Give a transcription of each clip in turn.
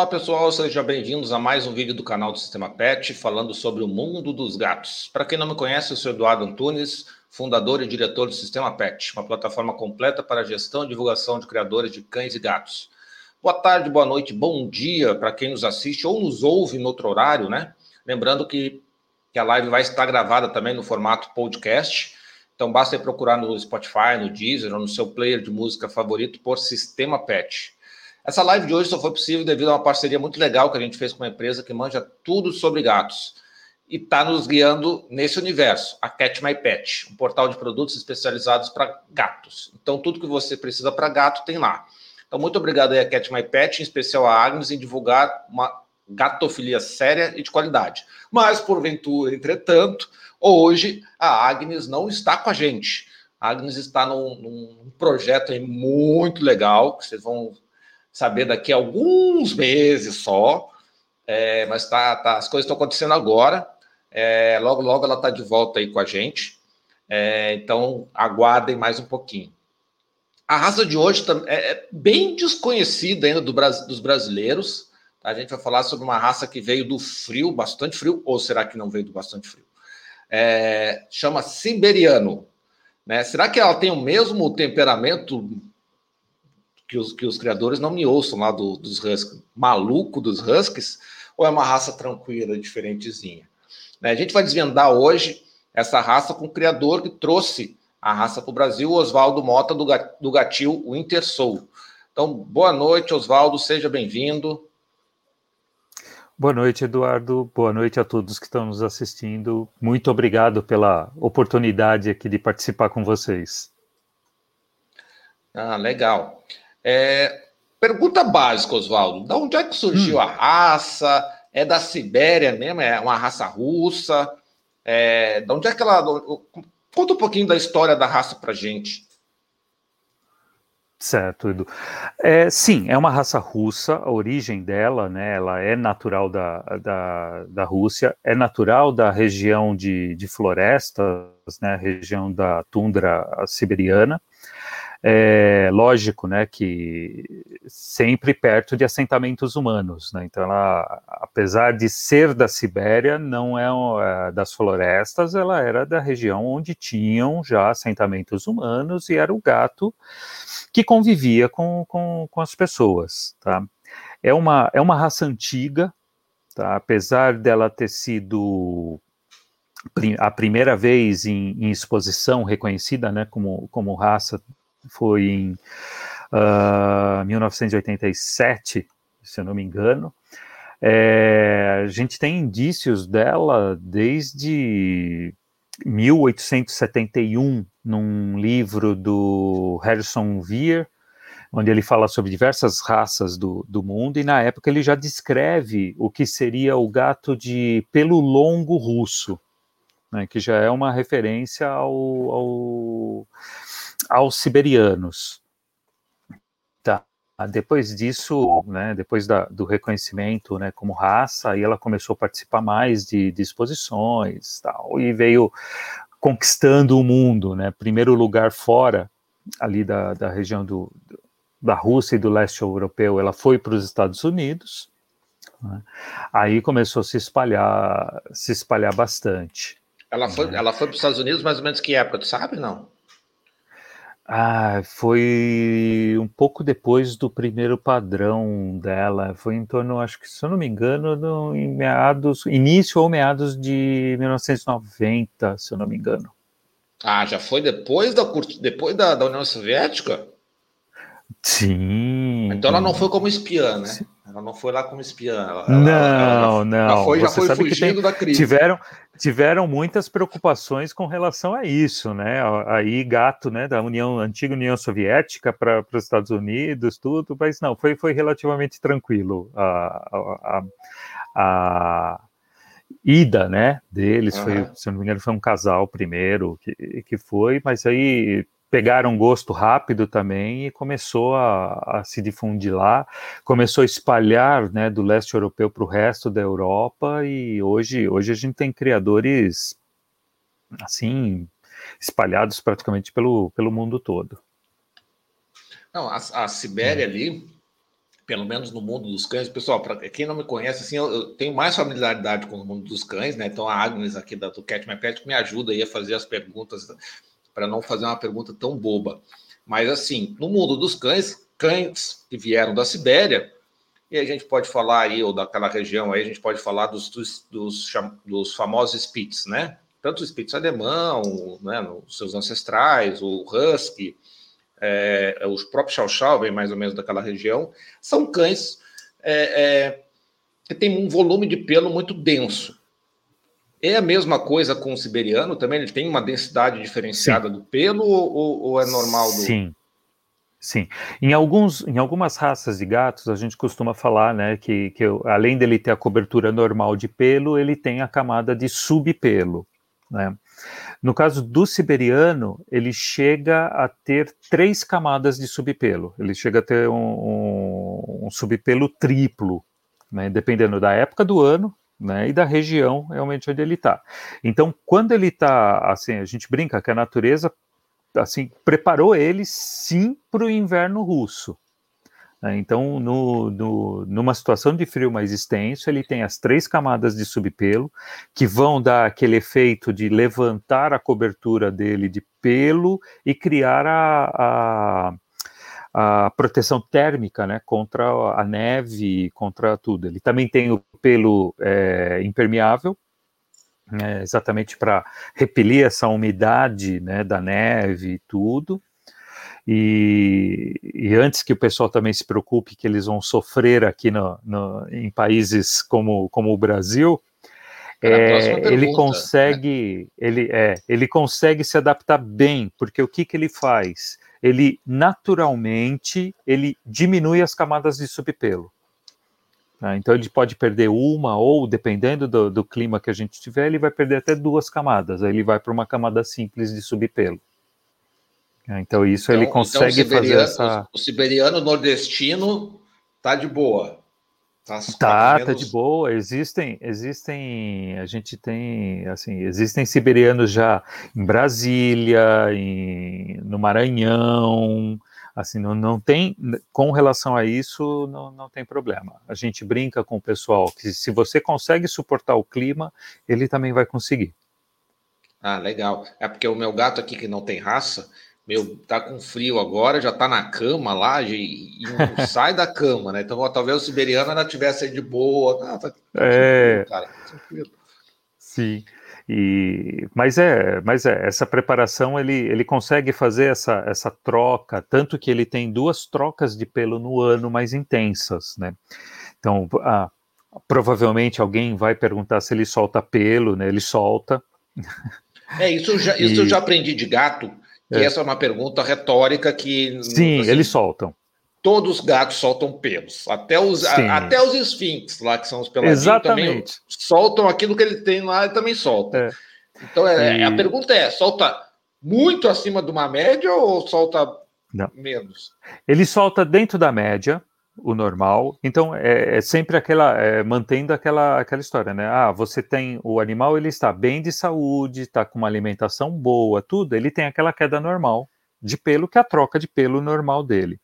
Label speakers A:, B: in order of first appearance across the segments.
A: Olá pessoal, sejam bem-vindos a mais um vídeo do canal do Sistema Pet falando sobre o mundo dos gatos. Para quem não me conhece, eu sou Eduardo Antunes, fundador e diretor do Sistema Pet, uma plataforma completa para gestão e divulgação de criadores de cães e gatos. Boa tarde, boa noite, bom dia para quem nos assiste ou nos ouve no outro horário, né? Lembrando que, que a live vai estar gravada também no formato podcast. Então basta procurar no Spotify, no Deezer ou no seu player de música favorito por Sistema Pet. Essa live de hoje só foi possível devido a uma parceria muito legal que a gente fez com uma empresa que manja tudo sobre gatos e está nos guiando nesse universo, a Cat My Pet, um portal de produtos especializados para gatos. Então, tudo que você precisa para gato tem lá. Então, muito obrigado aí a Cat My Pet, em especial a Agnes, em divulgar uma gatofilia séria e de qualidade. Mas, porventura, entretanto, hoje a Agnes não está com a gente. A Agnes está num, num projeto muito legal, que vocês vão saber daqui a alguns meses só, é, mas tá, tá, as coisas estão acontecendo agora. É, logo, logo ela está de volta aí com a gente. É, então, aguardem mais um pouquinho. A raça de hoje é, é bem desconhecida ainda do, dos brasileiros. Tá? A gente vai falar sobre uma raça que veio do frio, bastante frio, ou será que não veio do bastante frio? É, chama Siberiano. Né? Será que ela tem o mesmo temperamento que os, que os criadores não me ouçam lá do, dos Huskies, maluco dos Huskies, ou é uma raça tranquila, diferentezinha? Né? A gente vai desvendar hoje essa raça com o criador que trouxe a raça para o Brasil, Oswaldo Mota, do, do Gatil Winter Soul. Então, boa noite, Oswaldo, seja bem-vindo.
B: Boa noite, Eduardo. Boa noite a todos que estão nos assistindo. Muito obrigado pela oportunidade aqui de participar com vocês.
A: Ah, legal. É, pergunta básica, Oswaldo: de onde é que surgiu hum. a raça? É da Sibéria mesmo? É uma raça russa? É, de onde é que ela. Conta um pouquinho da história da raça pra gente.
B: Certo, Edu. É, sim, é uma raça russa, a origem dela, né, ela é natural da, da, da Rússia, é natural da região de, de florestas, né, região da tundra siberiana, é, lógico, né, que sempre perto de assentamentos humanos, né, então ela, apesar de ser da Sibéria, não é, é das florestas, ela era da região onde tinham já assentamentos humanos e era o gato que convivia com, com, com as pessoas, tá. É uma, é uma raça antiga, tá, apesar dela ter sido a primeira vez em, em, exposição reconhecida né, como, como raça foi em uh, ah, 1987, se eu não me engano. É, a gente tem indícios dela desde 1871, num livro do Harrison Weir, onde ele fala sobre diversas raças do, do mundo, e na época ele já descreve o que seria o gato de pelo longo russo, né, que já é uma referência ao, ao aos siberianos. Tá. Depois disso, né, depois da, do reconhecimento né, como raça, aí ela começou a participar mais de, de exposições tal, e veio conquistando o mundo, né, primeiro lugar fora ali da, da região do, da Rússia e do leste europeu, ela foi para os Estados Unidos, né, aí começou a se espalhar, se espalhar bastante.
A: Ela foi, né. ela foi para os Estados Unidos mais ou menos que época, tu sabe, não?
B: Ah, foi um pouco depois do primeiro padrão dela. Foi em torno, acho que, se eu não me engano, no, em meados, início ou meados de 1990, se eu não me engano.
A: Ah, já foi depois da, depois da, da União Soviética?
B: Sim.
A: Então ela não foi como espiã, né? Sim. Ela não foi lá como espiã. Ela,
B: não, ela, não.
A: Ela foi, já foi fugindo tem, da crise.
B: Tiveram, tiveram muitas preocupações com relação a isso, né? Aí gato, né, da União antiga União Soviética para os Estados Unidos, tudo, mas não, foi, foi relativamente tranquilo a, a, a, a ida, né, deles, uhum. foi, se não me engano, foi um casal primeiro que, que foi, mas aí pegaram gosto rápido também e começou a, a, se difundir lá, começou a espalhar né, do leste europeu para o resto da Europa e hoje, hoje a gente tem criadores assim espalhados praticamente pelo, pelo mundo todo.
A: Não, a, a Sibéria ali, pelo menos no mundo dos cães. Pessoal, para quem não me conhece, assim, eu, eu, tenho mais familiaridade com o mundo dos cães, né? Então a Agnes aqui da, do Cat My Pet me ajuda aí a fazer as perguntas para não fazer uma pergunta tão boba. Mas assim, no mundo dos cães, cães que vieram da Sibéria, e a gente pode falar aí, ou daquela região aí, a gente pode falar dos, dos, dos, dos famosos Spitz, né? Tanto o Spitz alemão, né, os seus ancestrais, o Husky, é, os próprios Chow, vem mais ou menos daquela região, são cães é, é, que têm um volume de pelo muito denso. É a mesma coisa com o siberiano também? Ele tem uma densidade diferenciada Sim. do pelo ou, ou, é normal? Do...
B: Sim. Sim, em, alguns, em algumas raças de gatos a gente costuma falar, né, que, que além dele ter a cobertura normal de pelo, ele tem a camada de subpelo, né. No caso do siberiano, ele chega a ter três camadas de subpelo, ele chega a ter um, um, um subpelo triplo, né, dependendo da época do ano, né, e da região realmente onde ele está. Então, quando ele está, assim, a gente brinca que a natureza, assim, preparou ele sim para o inverno russo. Né, então, no, no, numa situação de frio mais extenso, ele tem as três camadas de subpelo, que vão dar aquele efeito de levantar a cobertura dele de pelo e criar a, a a proteção térmica né, contra a neve, contra tudo. Ele também tem o pelo é, impermeável, né, exatamente para repelir essa umidade né, da neve e tudo. E, e, antes que o pessoal também se preocupe que eles vão sofrer aqui no, no, em países como, como o Brasil, é, ele né? consegue né? ele, é, ele consegue se adaptar bem, porque o que, que ele faz? Ele naturalmente ele diminui as camadas de subpelo. Né? Então ele pode perder uma ou, dependendo do, do, clima que a gente tiver, ele vai perder até duas camadas. Aí ele vai para uma camada simples de subpelo. Né? Então isso então, ele então consegue então fazer essa.
A: O siberiano nordestino tá de boa.
B: Tá, tá, menos... tá de boa. Existem, existem, a gente tem, assim, existem siberianos já em Brasília, em, no Maranhão, assim, não, não tem, com relação a isso, não, não tem problema. A gente brinca com o pessoal que se você consegue suportar o clima, ele também vai conseguir.
A: Ah, legal. É porque o meu gato aqui que não tem raça, meu, tá com frio agora, já tá na cama lá e, não sai da cama, né? Então, ó, talvez o siberiano ainda tivesse de boa. Ah, tá,
B: é, cara, tranquilo. Sim. E, mas é, mas é, essa preparação ele, ele consegue fazer essa, essa troca, tanto que ele tem duas trocas de pelo no ano mais intensas, né? Então, ah, provavelmente alguém vai perguntar se ele solta pelo, né? Ele solta.
A: É, isso, já, isso e... eu já aprendi de gato, é. essa é uma pergunta retórica que.
B: Sim, assim, eles soltam.
A: Todos os gatos soltam pelos. Até os, a, até os esfinx lá, que são os peladinhos, Exatamente. também soltam aquilo que ele tem lá e também soltam. É. Então, é, e... a pergunta é: solta muito acima de uma média ou solta Não. menos?
B: Ele solta dentro da média, o normal. Então é, é sempre aquela é, mantendo aquela aquela história, né? Ah, você tem o animal, ele está bem de saúde, está com uma alimentação boa, tudo. Ele tem aquela queda normal de pelo que é a troca de pelo normal dele.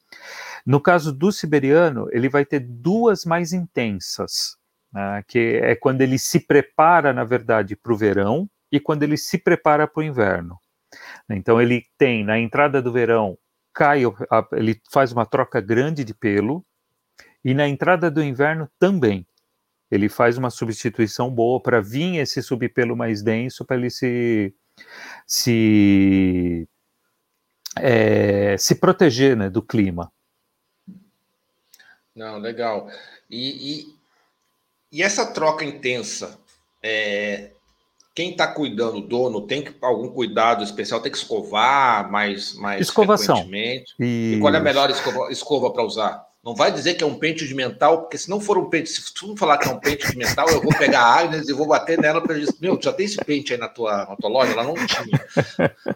B: No caso do siberiano, ele vai ter duas mais intensas, né? que é quando ele se prepara, na verdade, para o verão e quando ele se prepara para o inverno. Então ele tem na entrada do verão cai, ele faz uma troca grande de pelo, e na entrada do inverno também. Ele faz uma substituição boa para vir esse subpelo mais denso, para ele se, se, é, se proteger né, do clima.
A: Não, legal. E, e, e essa troca intensa, é, quem está cuidando, o dono, tem que, algum cuidado especial? Tem que escovar mais, mais
B: Escovação.
A: frequentemente? E... e qual é a melhor escova, escova para usar? Não vai dizer que é um pente de mental, porque se não for um pente, se tu falar que é um pente de mental, eu vou pegar a Agnes e vou bater nela para dizer, meu, já tem esse pente aí na tua, na tua loja? Ela não tinha.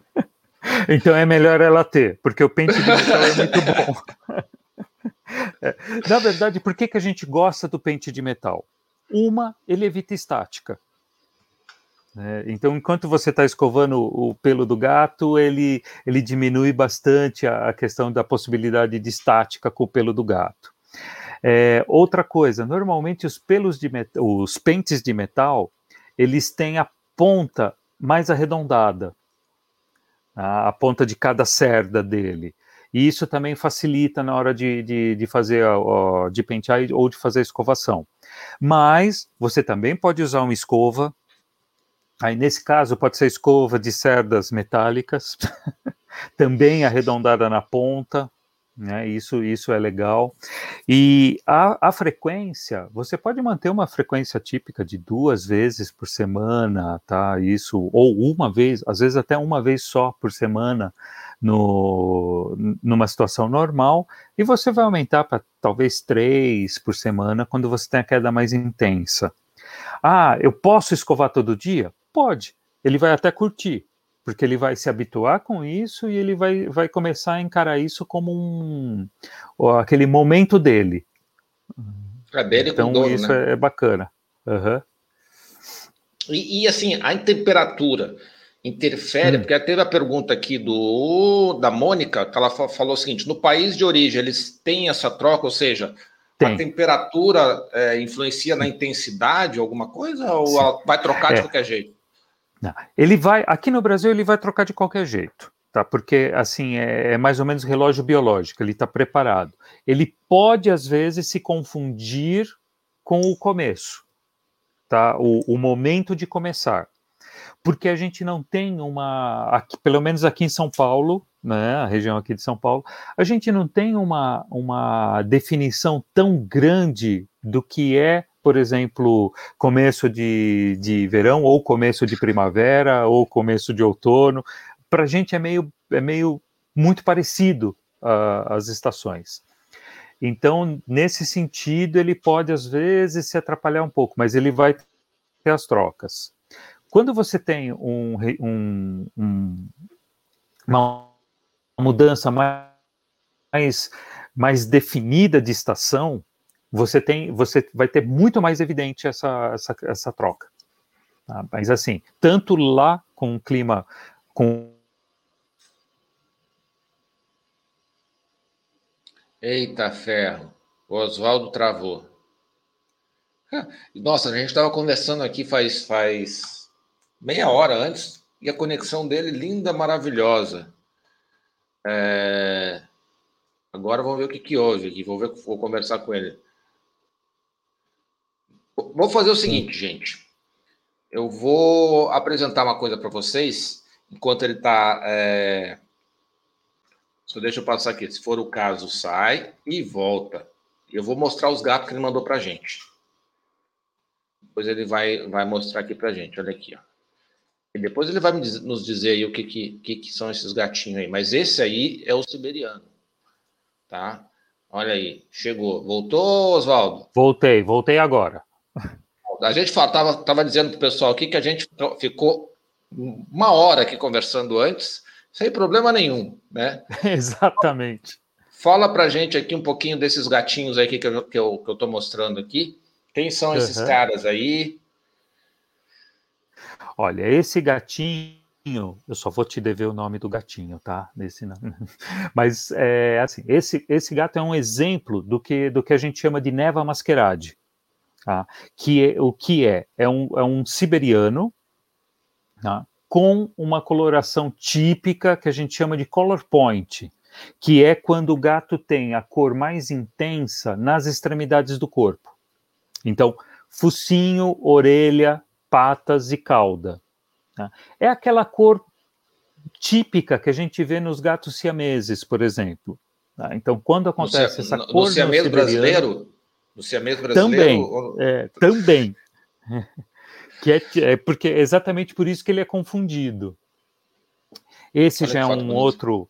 B: Então é melhor ela ter, porque o pente de metal é muito bom. É, na verdade, por que, que a gente gosta do pente de metal? Uma, ele evita estática. É, então, enquanto você está escovando o pelo do gato, ele, ele diminui bastante a, a, questão da possibilidade de estática com o pelo do gato. É, outra coisa, normalmente os pelos de os pentes de metal, eles têm a ponta mais arredondada, a, a ponta de cada cerda dele. E isso também facilita na hora de, de, de fazer, de pentear ou de fazer a escovação. Mas você também pode usar uma escova. Aí, nesse caso, pode ser escova de cerdas metálicas, também arredondada na ponta, né? Isso, isso é legal. E a, a, frequência, você pode manter uma frequência típica de duas vezes por semana, tá? Isso, ou uma vez, às vezes até uma vez só por semana, no, numa situação normal, e você vai aumentar para talvez três por semana quando você tem a queda mais intensa. Ah, eu posso escovar todo dia? Pode. Ele vai até curtir porque ele vai se habituar com isso e ele vai, vai começar a encarar isso como um aquele momento dele.
A: É dele
B: então
A: dono,
B: isso
A: né?
B: é, é, bacana. Uhum.
A: E, e, assim, a temperatura interfere, hum. porque teve a pergunta aqui do da Mônica, que ela falou o seguinte: no país de origem eles têm essa troca, ou seja, Tem. a temperatura é, influencia na intensidade, alguma coisa, ou vai trocar de é. qualquer jeito?
B: Não. Ele vai, aqui no Brasil, ele vai trocar de qualquer jeito, tá? Porque, assim, é, é mais ou menos relógio biológico, ele está preparado. Ele pode, às vezes, se confundir com o começo, tá? O, o momento de começar. Porque a gente não tem uma, aqui, pelo menos aqui em São Paulo, né, a região aqui de São Paulo, a gente não tem uma, uma definição tão grande do que é por exemplo, começo de, de verão, ou começo de primavera, ou começo de outono. Para a gente é meio, é meio muito parecido uh, as estações. Então, nesse sentido, ele pode às vezes se atrapalhar um pouco, mas ele vai ter as trocas. Quando você tem um, um, um, uma mudança mais, mais definida de estação, você tem, você vai ter muito mais evidente essa, essa, essa troca. Tá? Mas assim, tanto lá com o clima com
A: Eita ferro, o Oswaldo travou. Nossa, a gente estava conversando aqui faz, faz meia hora antes e a conexão dele linda, maravilhosa. É... Agora vamos ver o que, que houve aqui. Vou, ver, vou conversar com ele. Vou fazer o seguinte, gente. Eu vou apresentar uma coisa para vocês, enquanto ele está. É... Só deixa eu passar aqui. Se for o caso, sai e volta. Eu vou mostrar os gatos que ele mandou para gente. Depois ele vai, vai mostrar aqui para gente. Olha aqui, ó. E depois ele vai nos dizer aí o que, que, que, que são esses gatinhos aí. Mas esse aí é o siberiano. Tá? Olha aí. Chegou. Voltou, Oswaldo?
B: Voltei, voltei agora.
A: A gente estava tava dizendo para o pessoal aqui que a gente ficou uma hora aqui conversando antes, sem problema nenhum, né?
B: Exatamente.
A: Fala para a gente aqui um pouquinho desses gatinhos aí que eu, que eu, que eu tô mostrando aqui. Quem são esses uhum. caras aí?
B: Olha, esse gatinho, eu só vou te dever o nome do gatinho, tá? Nesse, mas é assim, esse, esse gato é um exemplo do que, do que a gente chama de neva masquerade. Tá? Que é, o que é? É um, é um siberiano tá? com uma coloração típica que a gente chama de color point, que é quando o gato tem a cor mais intensa nas extremidades do corpo. Então, focinho, orelha, patas e cauda. Tá? É aquela cor típica que a gente vê nos gatos siameses, por exemplo. Tá? Então, quando acontece no, essa cor no, no
A: siamês brasileiro, do siamês
B: brasileiro? Também, ou... é, também. que é, é, porque é exatamente por isso que ele é confundido. Esse Olha já é um outro,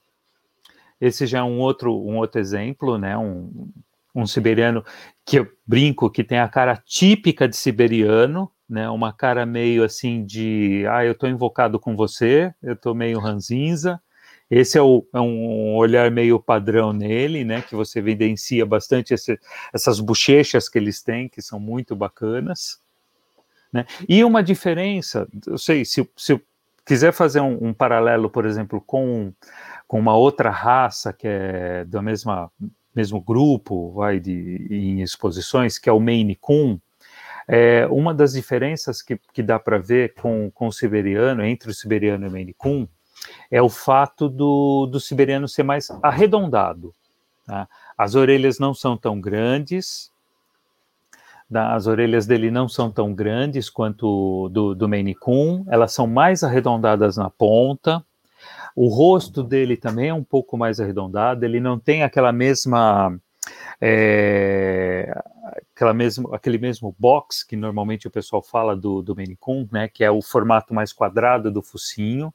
B: esse já é um outro, um outro exemplo, né? Um, um siberiano que eu brinco que tem a cara típica de siberiano, né? Uma cara meio assim de, ah, eu estou invocado com você, eu estou meio ranzinza, esse é, o, é, um olhar meio padrão nele, né? Que você evidencia bastante esse, essas bochechas que eles têm, que são muito bacanas. Né? E uma diferença, eu sei, se, se quiser fazer um, um, paralelo, por exemplo, com, com uma outra raça que é mesma, mesmo grupo, vai de em exposições, que é o Maine Coon. É, uma das diferenças que, que dá para ver com, com o siberiano, entre o siberiano e o Maine Coon, é o fato do, do siberiano ser mais arredondado. Tá? As orelhas não são tão grandes, as orelhas dele não são tão grandes quanto do, do Maine Coon, elas são mais arredondadas na ponta, o rosto dele também é um pouco mais arredondado, ele não tem aquela mesma. É, aquela mesmo, aquele mesmo box que normalmente o pessoal fala do, do Maine Coon, né, que é o formato mais quadrado do focinho.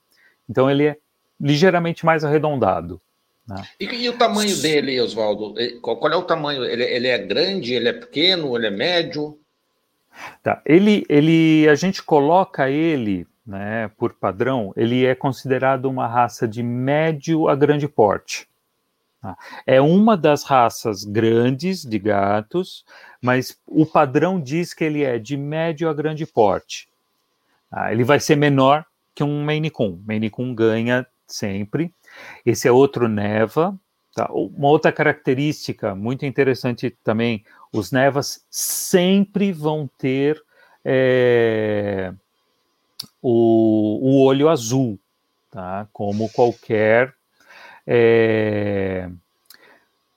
B: Então ele é ligeiramente mais arredondado. Né?
A: E, e, o tamanho dele, Oswaldo? Qual, qual, é o tamanho? Ele, ele, é grande, ele é pequeno, ele é médio?
B: Tá. Ele, ele, a gente coloca ele, né, por padrão, ele é considerado uma raça de médio a grande porte. Tá? É uma das raças grandes de gatos, mas o padrão diz que ele é de médio a grande porte. Tá? Ele vai ser menor que um Maine Coon. Maine Coon ganha sempre. Esse é outro Neva. Tá? Uma outra característica muito interessante também, os Nevas sempre vão ter é, o, o, olho azul, tá? como qualquer é,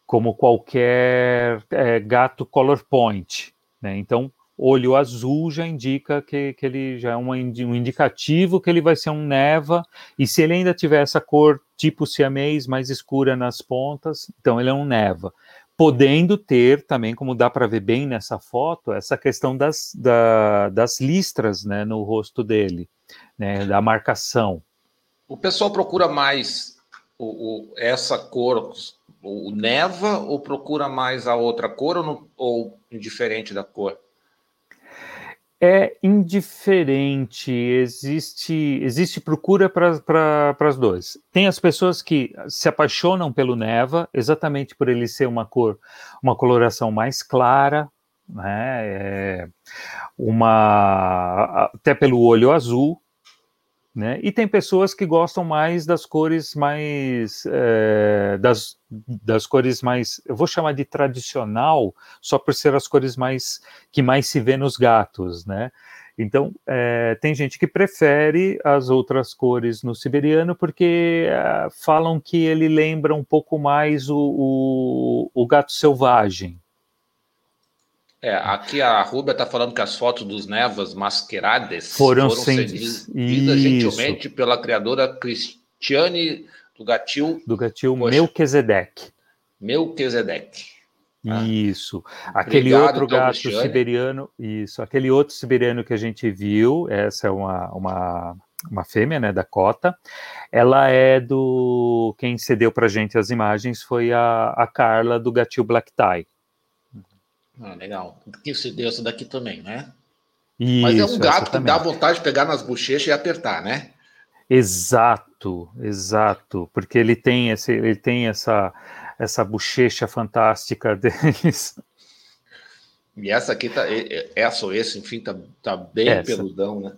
B: como qualquer é, gato color point. Né? Então, olho azul já indica que, que ele já é um, indicativo que ele vai ser um neva, e se ele ainda tiver essa cor tipo siamês mais escura nas pontas, então ele é um neva. Podendo ter também, como dá para ver bem nessa foto, essa questão das, da, das listras né, no rosto dele, né, da marcação.
A: O pessoal procura mais o, o, essa cor, o neva, ou procura mais a outra cor, ou, não, ou indiferente da cor?
B: É indiferente, existe, existe procura para as duas. Tem as pessoas que se apaixonam pelo Neva, exatamente por ele ser uma cor, uma coloração mais clara, né? É uma, até pelo olho azul, né? E tem pessoas que gostam mais das cores mais é, das, das cores mais, eu vou chamar de tradicional, só por ser as cores mais que mais se vê nos gatos, né? Então, é, tem gente que prefere as outras cores no siberiano porque é, falam que ele lembra um pouco mais o, o, o gato selvagem,
A: é, aqui a Rúbia está falando que as fotos dos Nevas masquerades
B: foram, foram cedidas
A: gentilmente pela criadora Cristiane do Gatil.
B: Do Gatil Melquisedeque.
A: Melquisedeque.
B: Ah. Isso. Aquele Obrigado, outro gato Cristiane. siberiano, isso. Aquele outro siberiano que a gente viu, essa é uma, uma, uma fêmea, né, da cota. Ela é do. Quem cedeu para gente as imagens foi a, a Carla do Gatil Black Tie.
A: Ah, legal. Que se deu essa daqui também, né? Isso, Mas é um gato que dá vontade de pegar nas bochechas e apertar, né?
B: Exato, exato, porque ele tem esse, ele tem essa essa bochecha fantástica deles.
A: E essa aqui tá, essa ou esse, enfim, tá, tá bem essa. peludão, né?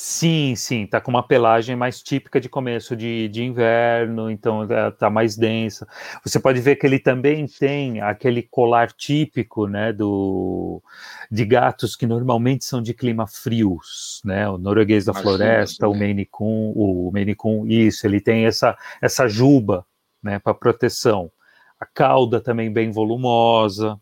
B: Sim, sim, tá com uma pelagem mais típica de começo de, de inverno, então é, tá mais densa. Você pode ver que ele também tem aquele colar típico, né, do, de gatos que normalmente são de clima frios, né, o norueguês da floresta, o? Maine Coon, o Maine Coon, isso, ele tem essa, essa juba, né, para proteção. A cauda também bem volumosa,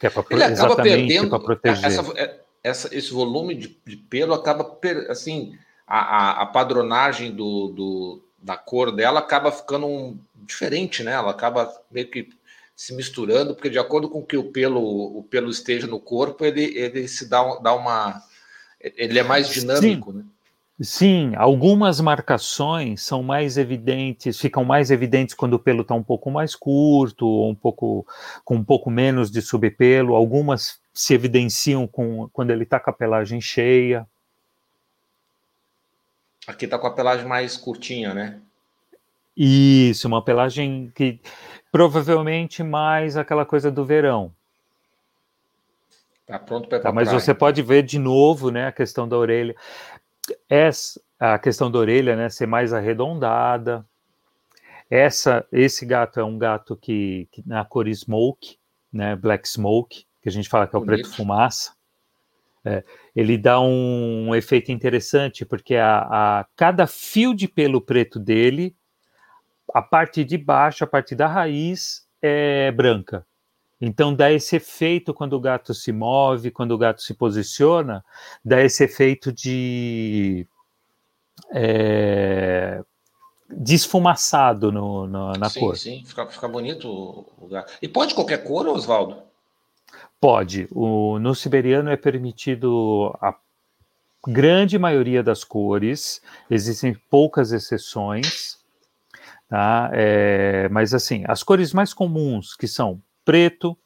B: que é para exatamente para proteger.
A: Essa, é, essa, esse volume de, de pelo acaba, assim, a, a, a padronagem do, do, da cor dela acaba ficando um, diferente, né? Ela acaba meio que se misturando, porque de acordo com que o pelo, o pelo esteja no corpo, ele, ele se dá, dá uma. Ele é mais dinâmico,
B: Sim.
A: né?
B: Sim, algumas marcações são mais evidentes, ficam mais evidentes quando o pelo está um pouco mais curto, ou um pouco com um pouco menos de subpelo. Algumas se evidenciam com, quando ele está com a pelagem cheia.
A: Aqui está com a pelagem mais curtinha, né?
B: Isso, uma pelagem que provavelmente mais aquela coisa do verão.
A: Tá pronto para
B: tá, Mas você pode ver de novo, né, a questão da orelha. Essa, a questão da orelha, né, ser mais arredondada. Essa, esse gato é um gato que, que na cor smoke, né, black smoke, que a gente fala que é o Bonito. preto fumaça. É, ele dá um, um, efeito interessante porque a, a, cada fio de pelo preto dele, a parte de baixo, a parte da raiz é branca. Então dá esse efeito quando o gato se move, quando o gato se posiciona, dá esse efeito de é, desfumaçado no, no, na
A: sim,
B: cor.
A: Sim, fica, fica bonito o gato. E pode qualquer cor, Oswaldo?
B: Pode. O, no siberiano é permitido a grande maioria das cores, existem poucas exceções, tá? É, mas assim, as cores mais comuns, que são preto,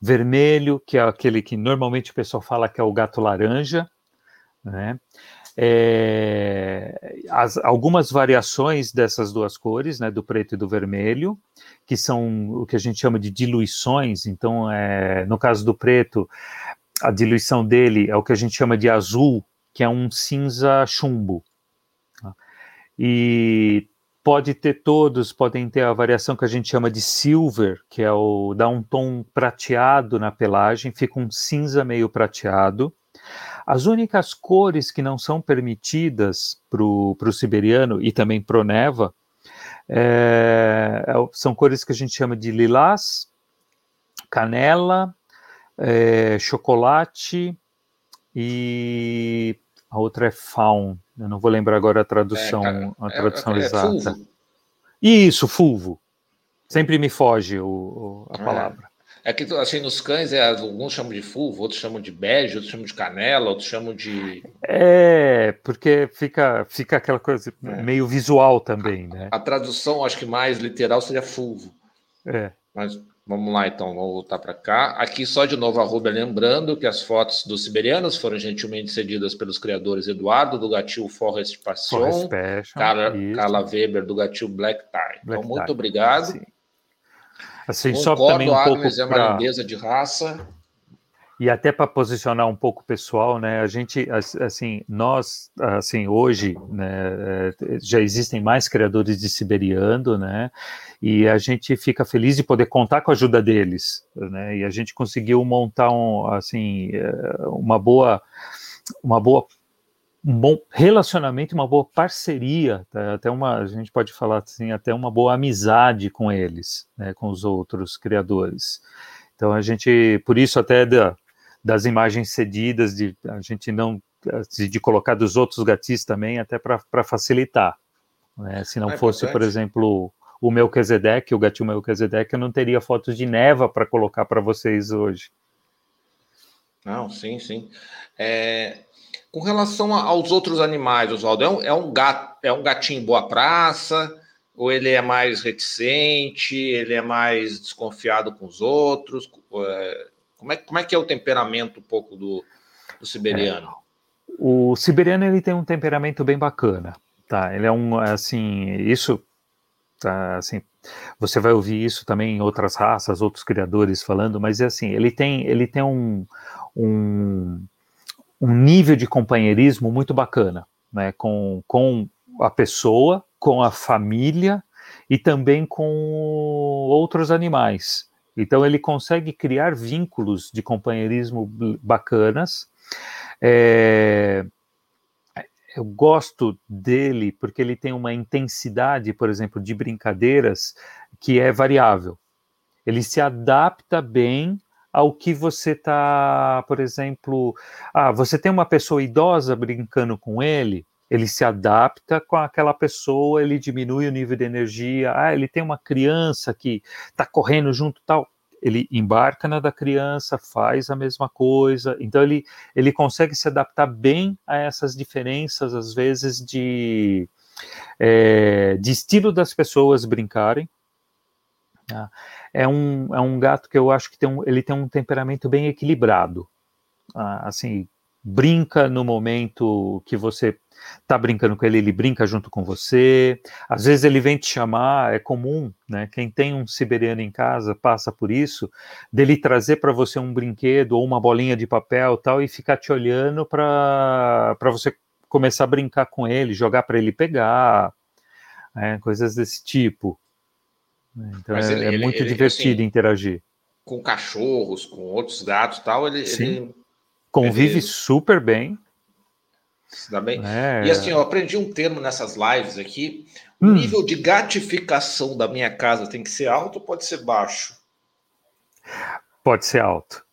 B: vermelho, que é aquele que normalmente o pessoal fala que é o gato laranja, né? É, as, algumas variações dessas duas cores, né, do preto e do vermelho, que são o que a gente chama de diluições. Então, é, no caso do preto, a diluição dele é o que a gente chama de azul, que é um cinza chumbo. E pode ter todos, podem ter a variação que a gente chama de silver, que é o dá um tom prateado na pelagem, fica um cinza meio prateado. As únicas cores que não são permitidas para o siberiano e também pro neva é, é são cores que a gente chama de lilás, canela, é, chocolate e a outra é faun. Eu não vou lembrar agora a tradução, é, a tradução é, é exata. Fulvo. Isso, fulvo. Sempre me foge o, o a palavra.
A: É que, assim, nos cães, é, alguns chamam de fulvo, outros chamam de bege, outros chamam de canela, outros chamam de...
B: É, porque fica, fica aquela coisa é. meio visual também, né?
A: A, a, tradução, acho que mais literal, seria fulvo. É. Mas vamos lá, então, vamos voltar para cá. Aqui, só de novo, arroba, lembrando que as fotos dos siberianos foram gentilmente cedidas pelos criadores Eduardo, do gatil Forest Passion, Forest Passion Carla, Carla Weber, do gatil Black Tie. Black então, muito tie. obrigado. Sim.
B: Assim, só também um pouco
A: é uma pra... lindeza de raça.
B: E até para posicionar um pouco o pessoal, né? A gente, assim, nós, assim, hoje, né, é, já existem mais criadores de siberiano, né? E a gente fica feliz de poder contar com a ajuda deles, né? E a gente conseguiu montar um, assim, é, uma boa, uma boa um bom relacionamento, uma boa parceria, tá? até uma, a gente pode falar assim, até uma boa amizade com eles, né, com os outros criadores. Então a gente, por isso até da, das imagens cedidas, de a gente não de colocar dos outros gatis também, até para facilitar. Né? Se não é fosse, importante. por exemplo, o meu Melchizedek, o gatinho Melchizedek, eu não teria fotos de neva para colocar para vocês hoje.
A: Não, sim, sim. É, com relação aos outros animais, Oswaldo, é um, é um gato, é um gatinho boa praça, ou ele é mais reticente, ele é mais desconfiado com os outros? É, como é, como é que é o temperamento um pouco do, do siberiano?
B: É, o siberiano ele tem um temperamento bem bacana, tá? Ele é um assim, isso tá, assim, você vai ouvir isso também em outras raças, outros criadores falando, mas é assim, ele tem ele tem um, um um nível de companheirismo muito bacana, né, com, com a pessoa, com a família e também com outros animais. Então ele consegue criar vínculos de companheirismo bacanas. É, eu gosto dele porque ele tem uma intensidade, por exemplo, de brincadeiras que é variável. Ele se adapta bem ao que você está, por exemplo, ah, você tem uma pessoa idosa brincando com ele, ele se adapta com aquela pessoa, ele diminui o nível de energia. Ah, ele tem uma criança que está correndo junto tal, ele embarca na da criança, faz a mesma coisa. Então ele ele consegue se adaptar bem a essas diferenças às vezes de é, de estilo das pessoas brincarem. Tá? É um, é um gato que eu acho que tem um, ele tem um temperamento bem equilibrado. Ah, assim, brinca no momento que você está brincando com ele, ele brinca junto com você. Às vezes ele vem te chamar, é comum, né? Quem tem um siberiano em casa passa por isso, dele trazer para você um brinquedo ou uma bolinha de papel tal e ficar te olhando para você começar a brincar com ele, jogar para ele pegar, né? coisas desse tipo. Então é, ele, é, muito ele, divertido assim, interagir.
A: Com cachorros, com outros gatos tal, ele,
B: Sim. convive super bem.
A: Se dá bem. É... E assim, eu aprendi um termo nessas lives aqui. O hum. nível de gatificação da minha casa tem que ser alto ou pode ser baixo?
B: Pode ser alto.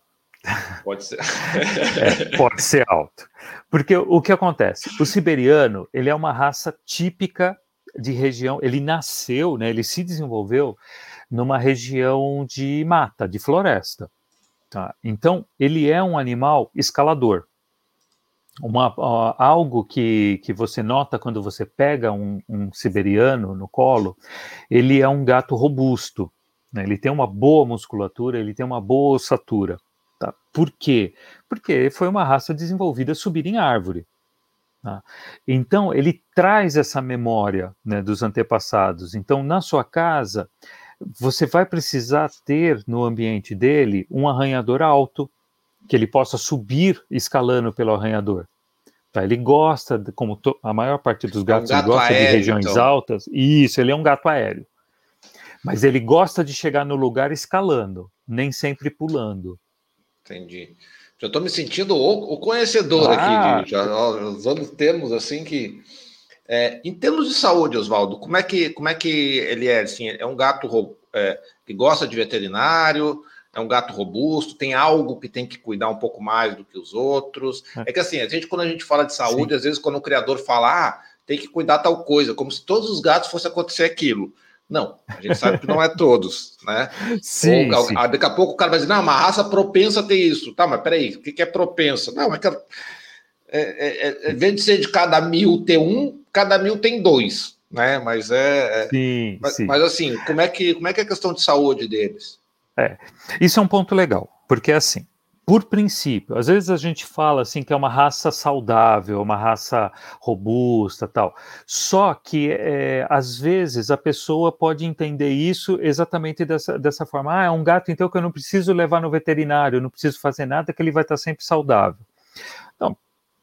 A: Pode ser.
B: é, pode ser alto. Porque o que acontece? O siberiano, ele é uma raça típica de região, ele nasceu, né, ele se desenvolveu numa região de mata, de floresta. Tá? Então, ele é um animal escalador. Uma, uh, algo que, que você nota quando você pega um, um siberiano no colo, ele é um gato robusto, né? ele tem uma boa musculatura, ele tem uma boa ossatura. Tá? Por quê? Porque foi uma raça desenvolvida subir em árvore. Tá? Então, ele traz essa memória né, dos antepassados. Então, na sua casa, você vai precisar ter no ambiente dele um arranhador alto, que ele possa subir escalando pelo arranhador. Tá? Ele gosta, como a maior parte dos gatos, é um gato gosta aéreo, de regiões então. altas. Isso, ele é um gato aéreo. Mas ele gosta de chegar no lugar escalando, nem sempre pulando.
A: Entendi. Já estou me sentindo o, o conhecedor ah. aqui, de, já, usando termos assim que. É, em termos de saúde, Oswaldo, como é que como é que ele é? Assim, é um gato é, que gosta de veterinário, é um gato robusto, tem algo que tem que cuidar um pouco mais do que os outros. É, é que assim, a gente, quando a gente fala de saúde, Sim. às vezes quando o criador fala, ah, tem que cuidar tal coisa, como se todos os gatos fosse acontecer aquilo. Não, a gente sabe que não é todos, né?
B: Sim,
A: Ou,
B: sim.
A: Daqui a pouco o cara vai dizer, não, uma raça propensa a ter isso. Tá, mas peraí, o que é propensa? Não, é que é, é, é, em vez de ser de cada mil ter um, cada mil tem dois, né? Mas é.
B: é sim,
A: mas,
B: sim.
A: mas assim, como é, que, como é que é a questão de saúde deles?
B: É, isso é um ponto legal, porque assim, por princípio. Às vezes a gente fala assim que é uma raça saudável, uma raça robusta, tal. Só que é, às vezes a pessoa pode entender isso exatamente dessa, dessa forma. Ah, é um gato então que eu não preciso levar no veterinário, não preciso fazer nada, que ele vai estar sempre saudável.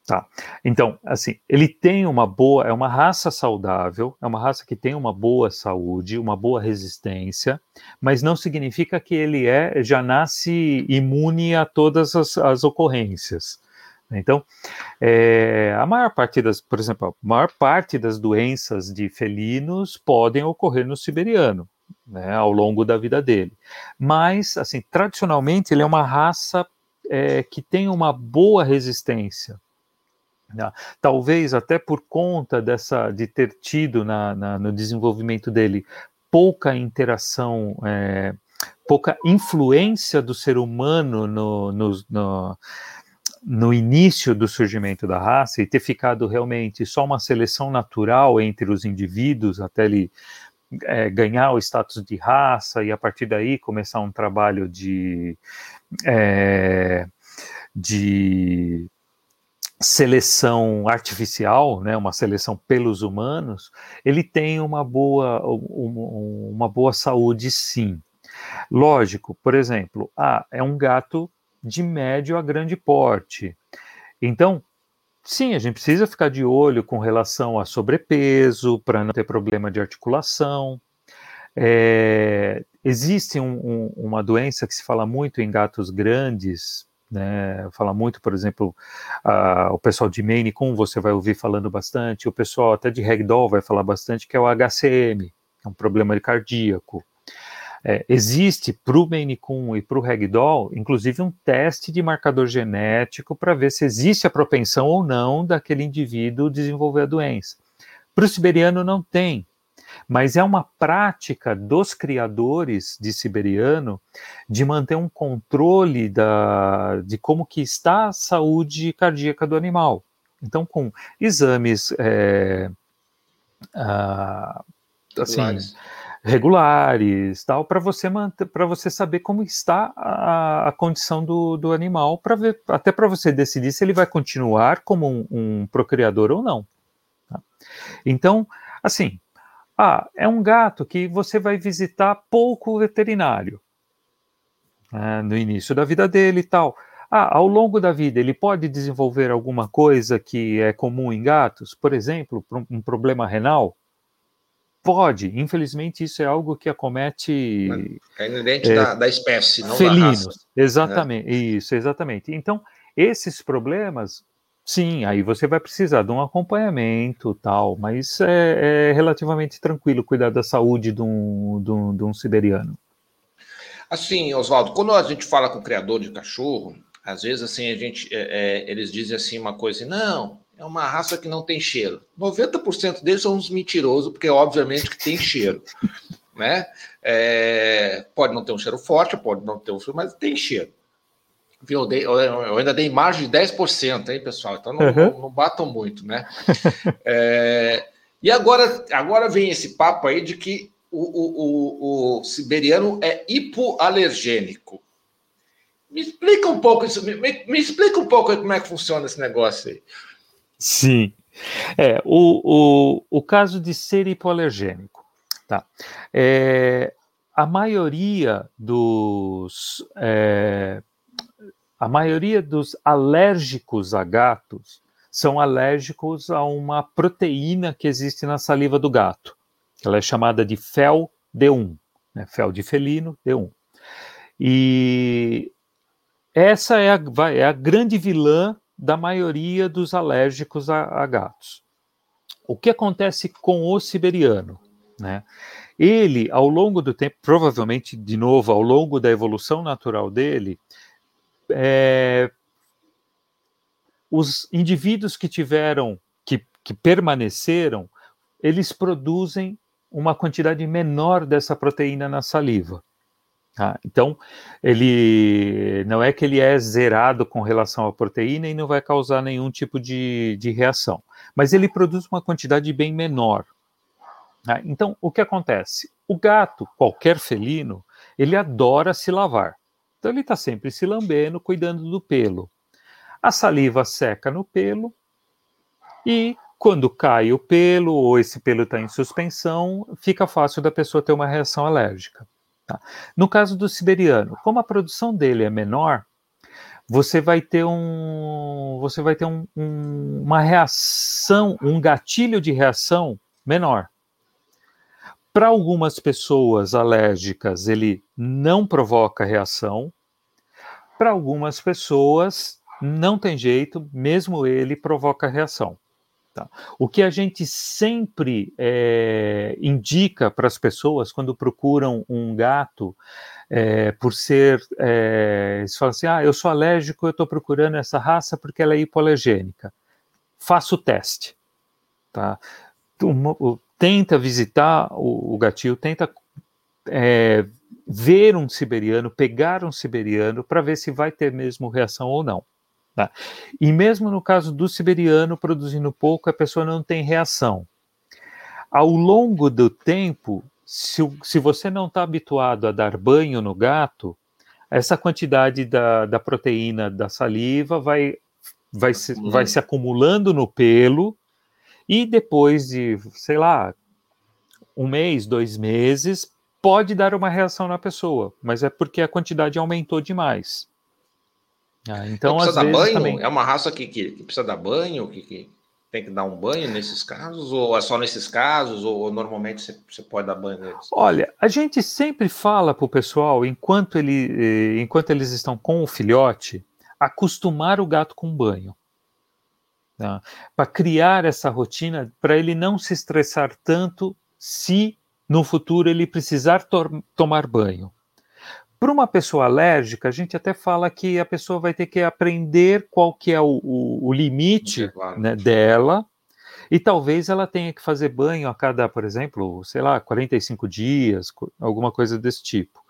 B: Tá. Então, assim, ele tem uma boa, é uma raça saudável, é uma raça que tem uma boa saúde, uma boa resistência, mas não significa que ele é já nasce imune a todas as, as ocorrências. Então, é, a maior parte das, por exemplo, a maior parte das doenças de felinos podem ocorrer no siberiano, né, ao longo da vida dele. Mas, assim, tradicionalmente ele é uma raça é, que tem uma boa resistência? Talvez até por conta dessa de ter tido na, na no desenvolvimento dele pouca interação, é, pouca influência do ser humano no, no, no, no, início do surgimento da raça e ter ficado realmente só uma seleção natural entre os indivíduos até ele é, ganhar o status de raça e a partir daí começar um trabalho de, é, de seleção artificial, né, uma seleção pelos humanos, ele tem uma boa, uma, uma boa saúde, sim. Lógico, por exemplo, ah, é um gato de médio a grande porte. Então, sim, a gente precisa ficar de olho com relação a sobrepeso, para não ter problema de articulação. É, existe um, um, uma doença que se fala muito em gatos grandes, né? Fala muito, por exemplo, uh, o pessoal de Maine Coon você vai ouvir falando bastante, o pessoal até de Ragdoll vai falar bastante, que é o HCM, é um problema cardíaco. É, existe para o Maine Coon e para o Ragdoll, inclusive um teste de marcador genético para ver se existe a propensão ou não daquele indivíduo desenvolver a doença. Para o siberiano não tem, mas é uma prática dos criadores de siberiano de manter um controle da, de como que está a saúde cardíaca do animal. Então, com exames é, ah, assim, regulares. regulares, tal, para você manter, para você saber como está a, a condição do, do animal, para ver, até para você decidir se ele vai continuar como um, um procriador ou não. Tá? Então, assim, ah, é um gato que você vai visitar pouco veterinário né, no início da vida dele e tal. Ah, ao longo da vida ele pode desenvolver alguma coisa que é comum em gatos, por exemplo, um problema renal. Pode, infelizmente isso é algo que acomete.
A: É ingrediente é, da, da, espécie, não
B: felinos.
A: da raça.
B: Exatamente, né? isso, exatamente. Então, esses problemas, sim, aí você vai precisar de um acompanhamento tal, mas é, é relativamente tranquilo cuidar da saúde de um, de um, de um siberiano.
A: Assim, Oswaldo, quando a gente fala com o criador de cachorro, às vezes assim a gente, é, é, eles dizem assim uma coisa, assim, não, é uma raça que não tem cheiro. 90% deles são uns mentirosos, porque obviamente que tem cheiro. Né? É, pode não ter um cheiro forte, pode não ter um cheiro, mas tem cheiro. Eu, dei, eu ainda dei margem de 10%, hein, pessoal? Então não, uhum. não, não batam muito, né? É, e agora, agora vem esse papo aí de que o, o, o, o siberiano é hipoalergênico. Me explica um pouco isso, me, me, explica um pouco como é que funciona esse negócio aí.
B: Sim. É, o, o, o caso de ser hipoalergênico. Tá. É, a maioria dos é, a maioria dos alérgicos a gatos são alérgicos a uma proteína que existe na saliva do gato. Ela é chamada de fel D1, né? fel de felino D1. E essa é a, é a grande vilã da maioria dos alérgicos a, a gatos. O que acontece com o siberiano? Né? Ele, ao longo do tempo, provavelmente, de novo, ao longo da evolução natural dele, é, os indivíduos que tiveram, que, que permaneceram, eles produzem uma quantidade menor dessa proteína na saliva. Tá? Então, ele não é que ele é zerado com relação à proteína e não vai causar nenhum tipo de, de reação, mas ele produz uma quantidade bem menor. Tá? Então, o que acontece? O gato, qualquer felino, ele adora se lavar. Então, ele está sempre se lambendo, cuidando do pelo. A saliva seca no pelo e quando cai o pelo ou esse pelo está em suspensão, fica fácil da pessoa ter uma reação alérgica. Tá? No caso do siberiano, como a produção dele é menor, você vai ter um, você vai ter um, um, uma reação, um gatilho de reação menor. Para algumas pessoas alérgicas, ele não provoca reação. Para algumas pessoas, não tem jeito, mesmo ele provoca reação. Tá? O que a gente sempre é, indica para as pessoas quando procuram um gato, é, por ser. É, eles falam assim: ah, eu sou alérgico, eu estou procurando essa raça porque ela é hipoalergênica. Faça o teste. Tá? Tenta visitar o, o tenta é, ver um siberiano, pegar um siberiano para ver se vai ter mesmo reação ou não. Tá? E mesmo no caso do siberiano, produzindo pouco, a pessoa não tem reação. Ao longo do tempo, se, se você não está habituado a dar banho no gato, essa quantidade da, da proteína da saliva vai, vai, se, vai se acumulando no pelo e depois de, sei lá, um mês, dois meses, pode dar uma reação na pessoa, mas é porque a quantidade aumentou demais.
A: Ah, então, precisa dar banho? Também... É uma raça que, que, que precisa dar banho, que, que, tem que dar um banho nesses casos? Ou é só nesses casos? Ou, ou normalmente você, você, pode dar banho neles?
B: Olha, a gente sempre fala para o pessoal, enquanto, ele, eh, enquanto eles estão com o filhote, acostumar o gato com banho. Tá? Para criar essa rotina, para ele não se estressar tanto se no futuro ele precisar to tomar banho. Para uma pessoa alérgica, a gente até fala que a pessoa vai ter que aprender qual que é o, o, o limite é claro. né, dela, e talvez ela tenha que fazer banho a cada, por exemplo, sei lá, 45 dias, alguma coisa desse tipo.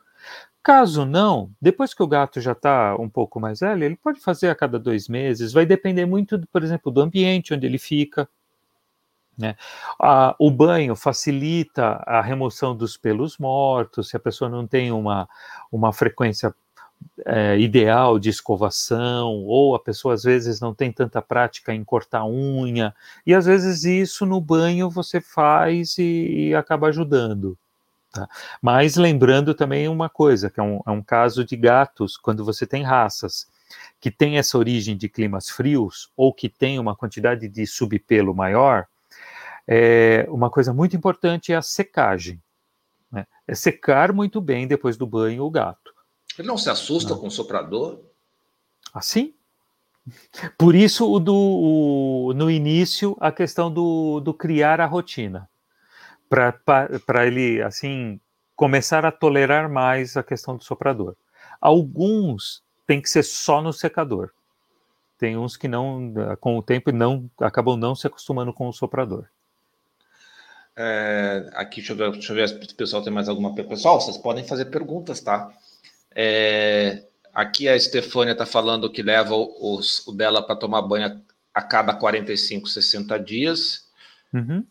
B: Caso não, depois que o gato já está um pouco mais velho, ele pode fazer a cada dois meses, vai depender muito, por exemplo, do ambiente onde ele fica. Né? O banho facilita a remoção dos pelos mortos, se a pessoa não tem uma, uma frequência é, ideal de escovação, ou a pessoa às vezes não tem tanta prática em cortar unha, e às vezes isso no banho você faz e, e acaba ajudando. Tá? Mas lembrando também uma coisa, que é um, é um caso de gatos, quando você tem raças que têm essa origem de climas frios, ou que tem uma quantidade de subpelo maior, é, uma coisa muito importante é a secagem. Né? É secar muito bem depois do banho o gato.
A: Ele não se assusta não. com o soprador?
B: Assim? Por isso, o do, o, no início, a questão do, do criar a rotina. Para ele, assim, começar a tolerar mais a questão do soprador. Alguns tem que ser só no secador. Tem uns que não, com o tempo, não acabam não se acostumando com o soprador.
A: É, aqui, deixa eu, ver, deixa eu ver se o pessoal tem mais alguma pergunta. Pessoal, vocês podem fazer perguntas, tá? É, aqui a Estefânia está falando que leva os, o dela para tomar banho a cada 45, 60 dias. Uhum.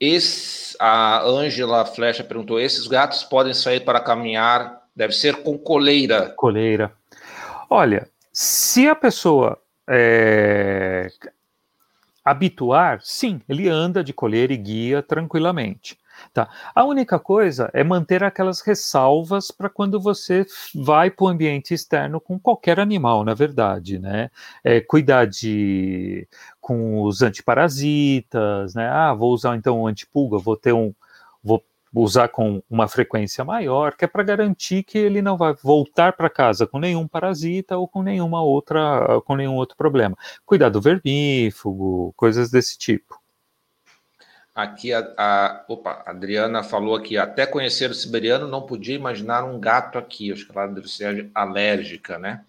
A: Esse, a Ângela Flecha perguntou: esses gatos podem sair para caminhar? Deve ser com coleira.
B: Coleira. Olha, se a pessoa é, habituar, sim, ele anda de colher e guia tranquilamente. Tá? A única coisa é manter aquelas ressalvas para quando você vai para o ambiente externo com qualquer animal, na verdade, né? É, cuidar de com os antiparasitas, né? Ah, vou usar então um antipulga, vou ter um, usar com uma frequência maior, que é para garantir que ele não vai voltar para casa com nenhum parasita ou com nenhuma outra, com nenhum outro problema. Cuidar do vermífugo, coisas desse tipo.
A: Aqui a, a, opa, a Adriana falou aqui, até conhecer o siberiano não podia imaginar um gato aqui. Acho que ela deve ser alérgica, né?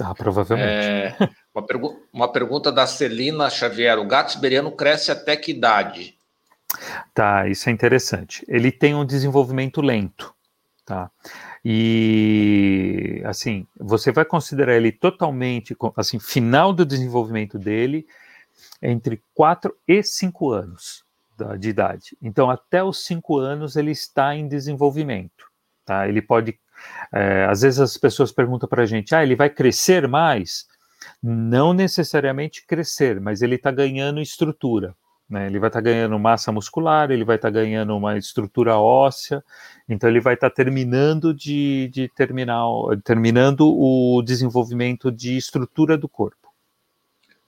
B: Ah, provavelmente. É,
A: uma, pergu uma pergunta da Celina Xavier: o gato siberiano cresce até que idade?
B: Tá, isso é interessante. Ele tem um desenvolvimento lento, tá? E assim, você vai considerar ele totalmente, assim, final do desenvolvimento dele entre 4 e 5 anos de idade. Então, até os 5 anos ele está em desenvolvimento, tá? Ele pode, é, às vezes as pessoas perguntam para a gente, ah, ele vai crescer mais? Não necessariamente crescer, mas ele está ganhando estrutura, né? Ele vai estar tá ganhando massa muscular, ele vai estar tá ganhando uma estrutura óssea, então ele vai estar tá terminando de, de terminar, terminando o desenvolvimento de estrutura do corpo.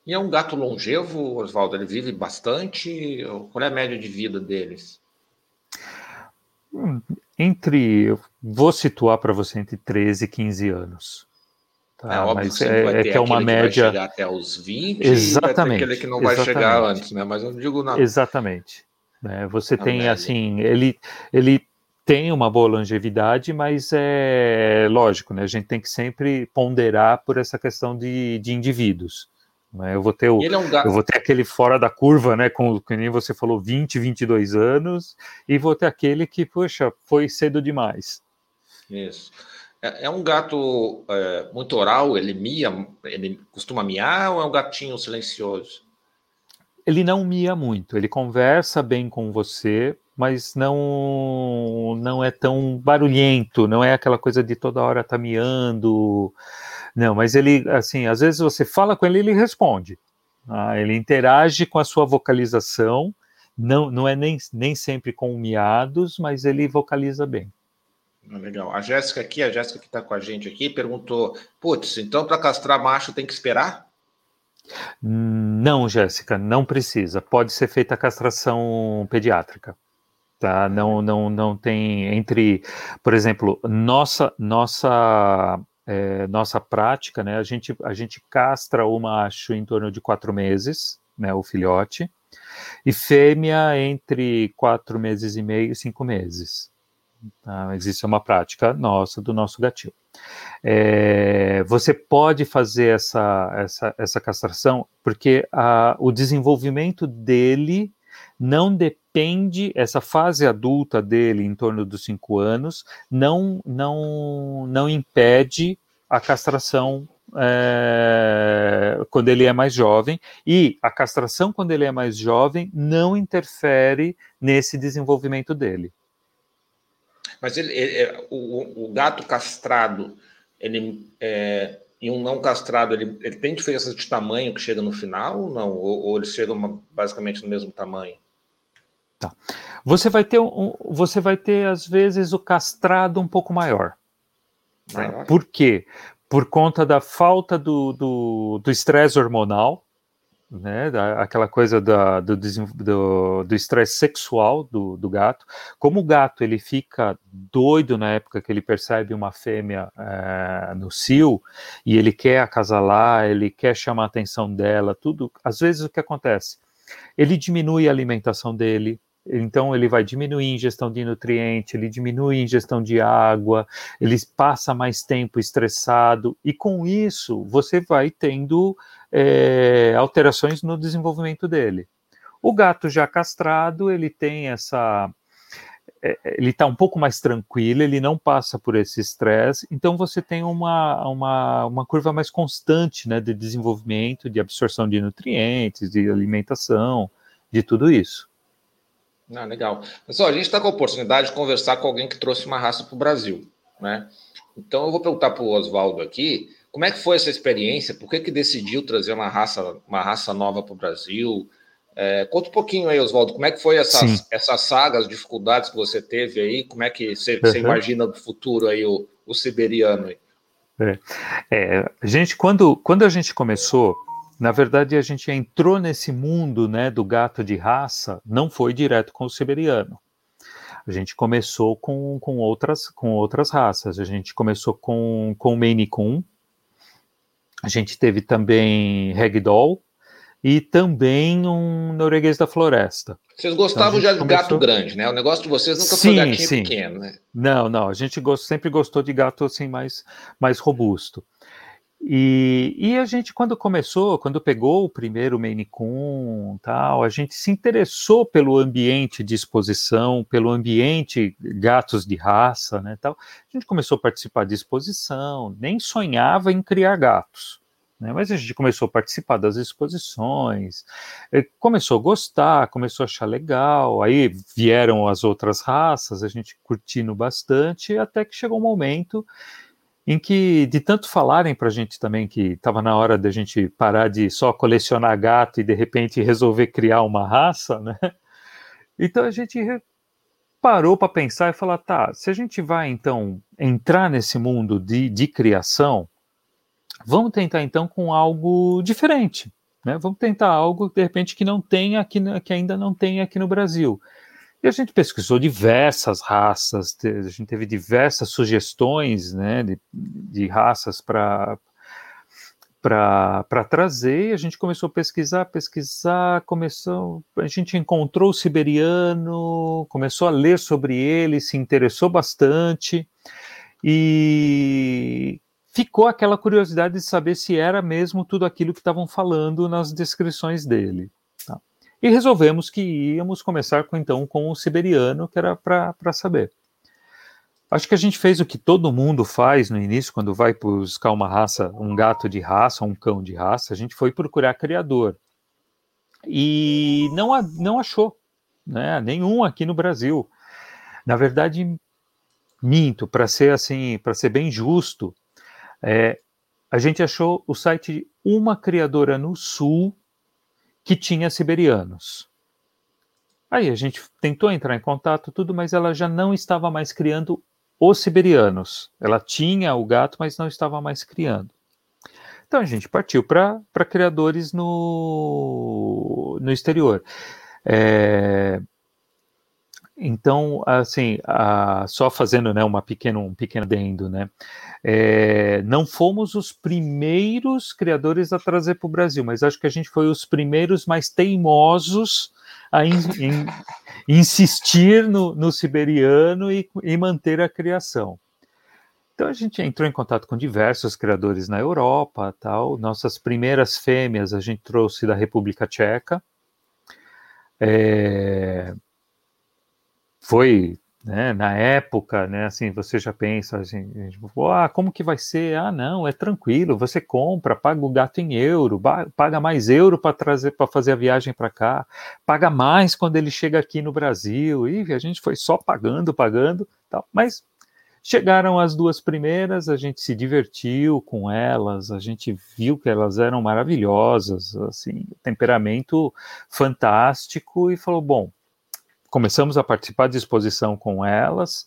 A: E é um gato longevo, Oswaldo? Ele vive bastante? Qual é a média de vida deles?
B: Hum, entre, vou situar para você entre 13 e 15 anos.
A: Tá, é óbvio mas que é, vai é ter que é uma média. vai chegar até os 20,
B: exatamente.
A: Aquele que não vai
B: exatamente.
A: chegar antes, né? Mas eu não digo nada.
B: Exatamente. É, você tem média. assim, ele, ele tem uma boa longevidade, mas é lógico, né? A gente tem que sempre ponderar por essa questão de, de indivíduos. Né? Eu vou ter o, é um eu vou ter aquele fora da curva, né? Com que nem você falou, 20, 22 anos, e vou ter aquele que, poxa, foi cedo demais.
A: Isso. É, é um gato é, muito oral, ele mia, ele costuma miar ou é um gatinho silencioso?
B: Ele não mia muito, ele conversa bem com você, mas não não é tão barulhento, não é aquela coisa de toda hora tá miando. Não, mas ele, assim, às vezes você fala com ele, ele responde. Ah, ele interage com a sua vocalização, não, não é nem, nem sempre com miados, mas ele vocaliza bem.
A: Ah, legal. A Jéssica aqui, a Jéssica que está com a gente aqui, perguntou: putz, então para castrar macho tem que esperar?
B: Não, Jéssica, não precisa. Pode ser feita a castração pediátrica. Tá? Não, não, não tem entre, por exemplo, nossa nossa é, nossa prática, né? A gente a gente castra o macho em torno de quatro meses, né? O filhote e fêmea entre quatro meses e meio e cinco meses. Tá? Isso é uma prática nossa, do nosso gatinho. É, você pode fazer essa, essa, essa castração porque a, o desenvolvimento dele não depende, essa fase adulta dele, em torno dos cinco anos, não, não, não impede a castração é, quando ele é mais jovem, e a castração quando ele é mais jovem não interfere nesse desenvolvimento dele.
A: Mas ele, ele o, o, gato castrado, ele é, e um não castrado, ele, ele tem diferença de tamanho que chega no final ou não? Ou, ou eles chegam basicamente no mesmo tamanho?
B: Tá. Você vai ter um, você vai ter às vezes o castrado um pouco maior. Né? Por quê? Por conta da falta do estresse do, do hormonal, né, aquela coisa da, do estresse sexual do, do, gato. Como o gato ele fica doido na época que ele percebe uma fêmea é, no cio e ele quer acasalar, ele quer chamar a atenção dela, tudo. Às vezes o que acontece? Ele diminui a alimentação dele, então ele vai diminuir a ingestão de nutriente, ele diminui a ingestão de água, ele passa mais tempo estressado, e com isso você vai tendo é, alterações no desenvolvimento dele. O gato já castrado, ele tem essa. É, ele está um pouco mais tranquilo, ele não passa por esse estresse, então você tem uma, uma, uma curva mais constante né, de desenvolvimento, de absorção de nutrientes, de alimentação, de tudo isso.
A: Ah, legal. Pessoal, a gente está com a oportunidade de conversar com alguém que trouxe uma raça para o Brasil, né? Então eu vou perguntar para o Oswaldo aqui, como é que foi essa experiência? Por que, que decidiu trazer uma raça, uma raça nova para o Brasil? É, conta um pouquinho aí, Oswaldo, como é que foi essas, essas sagas, dificuldades que você teve aí? Como é que você, uhum. você imagina no futuro aí o, o siberiano aí?
B: É, é, gente, quando, quando a gente começou, na verdade, a gente entrou nesse mundo né, do gato de raça, não foi direto com o siberiano. A gente começou com, com, outras, com outras raças. A gente começou com, com o Maine Coon, a gente teve também Ragdoll e também um norueguês da floresta.
A: Vocês gostavam então, de começou... gato grande, né? O negócio de vocês nunca sim, foi gatinho sim. pequeno, né?
B: Não, não. A gente sempre gostou de gato assim mais, mais robusto. E, e, a gente, quando começou, quando pegou o primeiro Maine Coon, tal, a gente se interessou pelo ambiente de exposição, pelo ambiente gatos de raça, né, tal. A gente começou a participar de exposição, nem sonhava em criar gatos, né, mas a gente começou a participar das exposições, eh, começou a gostar, começou a achar legal, aí vieram as outras raças, a gente curtindo bastante, até que chegou um momento em que, de tanto falarem para a gente também que estava na hora da gente parar de só colecionar gato e de repente resolver criar uma raça, né? Então a gente parou para pensar e falar, tá, se a gente vai então entrar nesse mundo de, de criação, vamos tentar então com algo diferente, né? Vamos tentar algo de repente que não tem aqui, que ainda não tem aqui no Brasil. E a gente pesquisou diversas raças, a gente teve diversas sugestões né, de, de raças para para trazer, a gente começou a pesquisar, pesquisar, começou, a gente encontrou o siberiano, começou a ler sobre ele, se interessou bastante e ficou aquela curiosidade de saber se era mesmo tudo aquilo que estavam falando nas descrições dele. E resolvemos que íamos começar com, então com o siberiano, que era para saber. Acho que a gente fez o que todo mundo faz no início, quando vai buscar uma raça, um gato de raça, um cão de raça, a gente foi procurar criador. E não, não achou, né? Nenhum aqui no Brasil. Na verdade, minto, para ser assim, para ser bem justo, é, a gente achou o site de uma criadora no sul que tinha siberianos. Aí a gente tentou entrar em contato, tudo, mas ela já não estava mais criando os siberianos. Ela tinha o gato, mas não estava mais criando. Então a gente partiu para criadores no, no exterior. É, então, assim, a, só fazendo né, uma pequeno, um pequeno adendo, né? É, não fomos os primeiros criadores a trazer para o Brasil, mas acho que a gente foi os primeiros mais teimosos a in, in, insistir no, no siberiano e, e manter a criação. Então a gente entrou em contato com diversos criadores na Europa, tal. Nossas primeiras fêmeas a gente trouxe da República Tcheca. É, foi né, na época, né, assim, você já pensa assim, ah, como que vai ser? Ah, não, é tranquilo, você compra, paga o gato em euro, paga mais euro para trazer para fazer a viagem para cá, paga mais quando ele chega aqui no Brasil, e a gente foi só pagando, pagando, tal, mas chegaram as duas primeiras, a gente se divertiu com elas, a gente viu que elas eram maravilhosas, assim, temperamento fantástico e falou, bom, começamos a participar de exposição com elas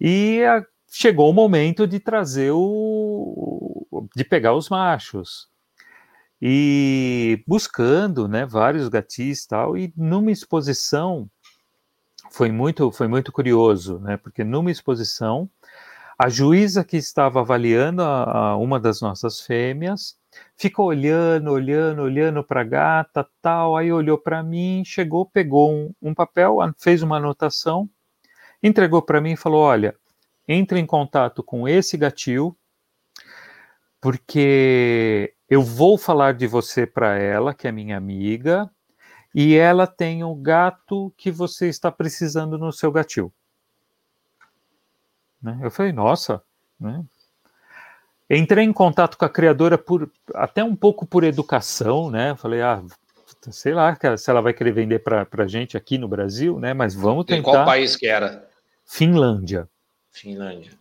B: e a, chegou o momento de trazer o de pegar os machos. e buscando, né, vários gatis tal, e numa exposição foi muito foi muito curioso, né, porque numa exposição a juíza que estava avaliando a, a uma das nossas fêmeas ficou olhando, olhando, olhando para a gata, tal, aí olhou para mim, chegou, pegou um, um papel, fez uma anotação, entregou para mim e falou: olha, entre em contato com esse gatil, porque eu vou falar de você para ela, que é minha amiga, e ela tem o gato que você está precisando no seu gatil. Né? Eu falei, nossa, né? Entrei em contato com a criadora por até um pouco por educação, né? Falei, ah, sei lá se ela vai querer vender para a gente aqui no Brasil, né? Mas vamos tentar.
A: E qual país que era?
B: Finlândia.
A: Finlândia.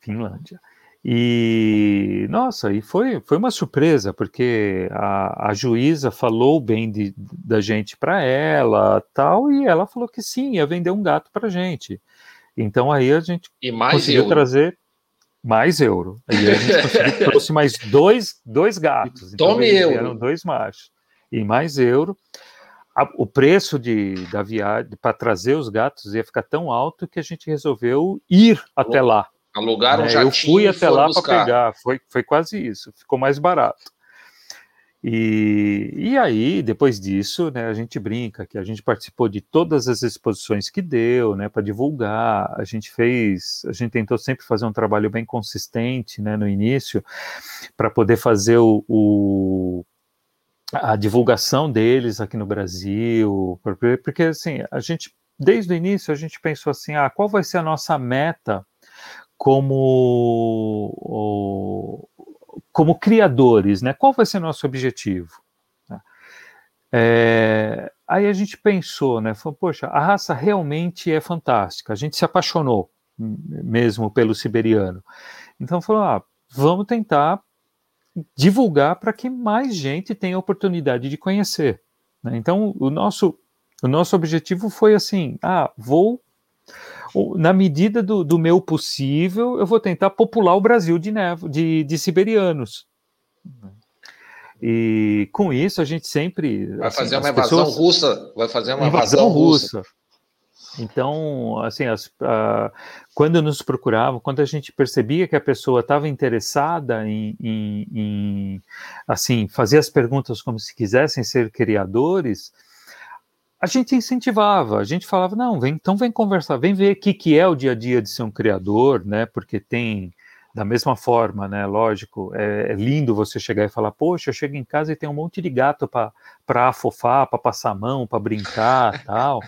B: Finlândia. E nossa, e foi, foi uma surpresa, porque a, a juíza falou bem de, da gente para ela, tal, e ela falou que sim, ia vender um gato para gente. Então aí a gente
A: e mais
B: conseguiu
A: euro.
B: trazer mais euro. Aí a gente conseguiu, trouxe mais dois, dois gatos.
A: Então Tome euro.
B: Eram dois machos. E mais euro. A, o preço de, da viagem para trazer os gatos ia ficar tão alto que a gente resolveu ir até lá.
A: Alugaram um
B: É,
A: jatinho
B: eu fui
A: e
B: até lá para pegar, foi, foi quase isso, ficou mais barato. E, e aí, depois disso, né, a gente brinca que a gente participou de todas as exposições que deu, né, para divulgar. A gente fez, a gente tentou sempre fazer um trabalho bem consistente, né, no início, para poder fazer o, o- a divulgação deles aqui no Brasil, porque, assim, a gente desde o início a gente pensou assim, ah, qual vai ser a nossa meta como como criadores, né? Qual vai ser nosso objetivo? Né? É, aí a gente pensou, né? Falou, poxa, a raça realmente é fantástica. A gente se apaixonou m- mesmo pelo siberiano. Então falou, ah, vamos tentar divulgar para que mais gente tenha a oportunidade de conhecer. né? Então o nosso o nosso objetivo foi assim, ah, vou na medida do, do meu possível, eu vou tentar popular o Brasil de, nevo, de, de siberianos. E com isso a gente sempre.
A: Vai
B: assim,
A: fazer uma
B: as
A: invasão
B: pessoas-
A: russa. Vai fazer uma
B: invasão
A: invasão russa.
B: russa. Então, assim, as- ah, quando nos procuravam, quando a gente percebia que a pessoa estava interessada em, em- em, assim, fazer as perguntas como se quisessem ser criadores, a gente incentivava, a gente falava, não, vem, então vem conversar, vem ver o que, que é o dia a dia de ser um criador, né? Porque tem, da mesma forma, né? Lógico, é, é lindo você chegar e falar, poxa, eu chego em casa e tem um monte de gato para afofar, para passar a mão, para brincar, tal.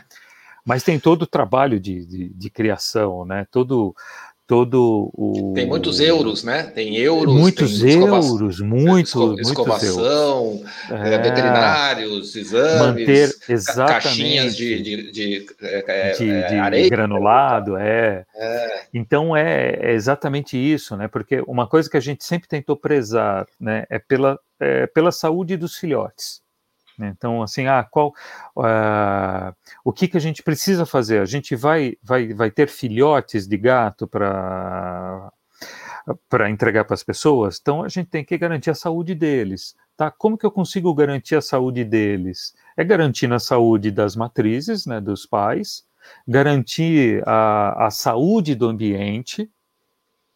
B: Mas tem todo o trabalho de, de, de criação, né? Todo, todo o
A: Tem muitos euros, né? Tem euros.
B: muitos
A: tem
B: euros, muitos, muitos euros.
A: escovação, é,
B: É,
A: veterinários, exames,
B: manter exatamente
A: caixinhas de, de, de, é,
B: de,
A: é,
B: de
A: areia.
B: granulado, é. Então é, exatamente isso, né? Porque uma coisa que a gente sempre tentou prezar, né, é pela, é pela saúde dos filhotes. Né? Então, assim, ah, qual, ah, o que que a gente precisa fazer? A gente vai, vai, vai ter filhotes de gato para para entregar para as pessoas, então a gente tem que garantir a saúde deles, tá? Como que eu consigo garantir a saúde deles? É garantindo a saúde das matrizes, né, dos pais, garantir a, a saúde do ambiente,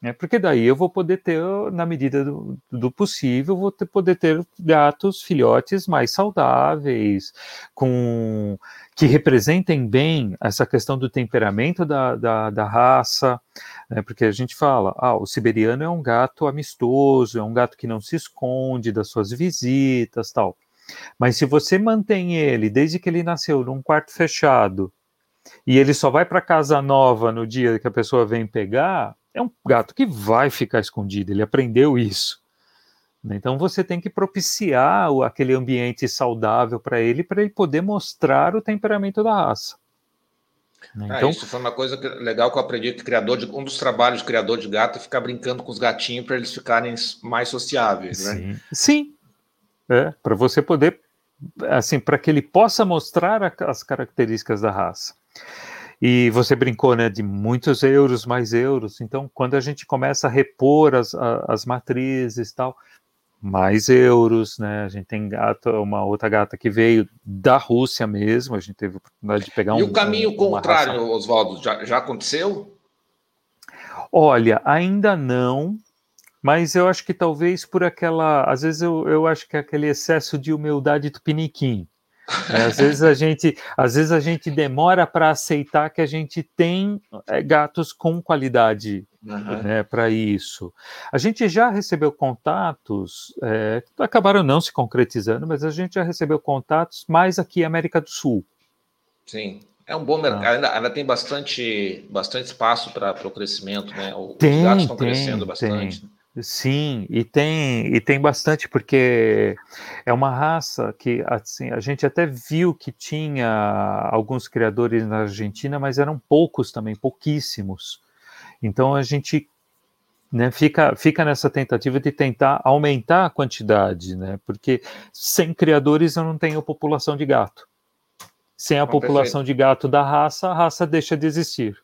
B: né, porque daí eu vou poder ter, na medida do, do possível, vou ter, poder ter gatos, filhotes mais saudáveis, com que representem bem essa questão do temperamento da, da, da raça, né, porque a gente fala, ah, o siberiano é um gato amistoso, é um gato que não se esconde das suas visitas, tal. Mas se você mantém ele desde que ele nasceu num quarto fechado e ele só vai para casa nova no dia que a pessoa vem pegar, é um gato que vai ficar escondido. Ele aprendeu isso. né? Então você tem que propiciar aquele ambiente saudável para ele, para ele poder mostrar o temperamento da raça. né?
A: Ah,
B: Então,
A: isso foi uma coisa que- legal que eu aprendi que criador de, um dos trabalhos de criador de gato é ficar brincando com os gatinhos para eles ficarem mais sociáveis, né?
B: sim, sim, é, para você poder, assim, para que ele possa mostrar a- as características da raça. E você brincou, né, de muitos euros, mais euros. Então, quando a gente começa a repor as, as matrizes e tal, mais euros, né? A gente tem gata, uma outra gata que veio da Rússia mesmo, a gente teve a oportunidade de pegar
A: e
B: um.
A: E o caminho
B: um,
A: contrário, raça... Oswaldo, já, já aconteceu?
B: Olha, ainda não, mas eu acho que talvez por aquela. Às vezes eu, eu acho que é aquele excesso de humildade tupiniquim. Né? Às vezes a gente, às vezes a gente demora para aceitar que a gente tem é, gatos com qualidade uhum. né, para isso. A gente já recebeu contatos, é, acabaram não se concretizando, mas a gente já recebeu contatos mais aqui na América do Sul.
A: Sim. É um bom mercado, ah. ainda, ainda, tem bastante, bastante espaço para o crescimento, né? Os
B: tem,
A: gatos estão crescendo bastante.
B: Tem. Sim, e tem, e tem bastante, porque é uma raça que assim, a gente até viu que tinha alguns criadores na Argentina, mas eram poucos também, pouquíssimos. Então a gente né, fica, fica nessa tentativa de tentar aumentar a quantidade, né, porque sem criadores eu não tenho população de gato. Sem a população perfeito. de gato da raça, a raça deixa de existir.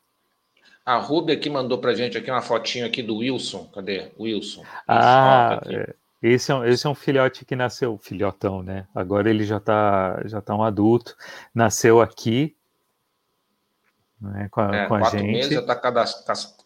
A: A Ruby aqui mandou pra gente aqui uma fotinho aqui do Wilson. Cadê? Wilson.
B: Ah, é, esse é, um, esse é um filhote que nasceu, filhotão, né? Agora ele já tá, já tá um adulto. Nasceu aqui, né, com a, é, com a quatro gente. meses
A: já tá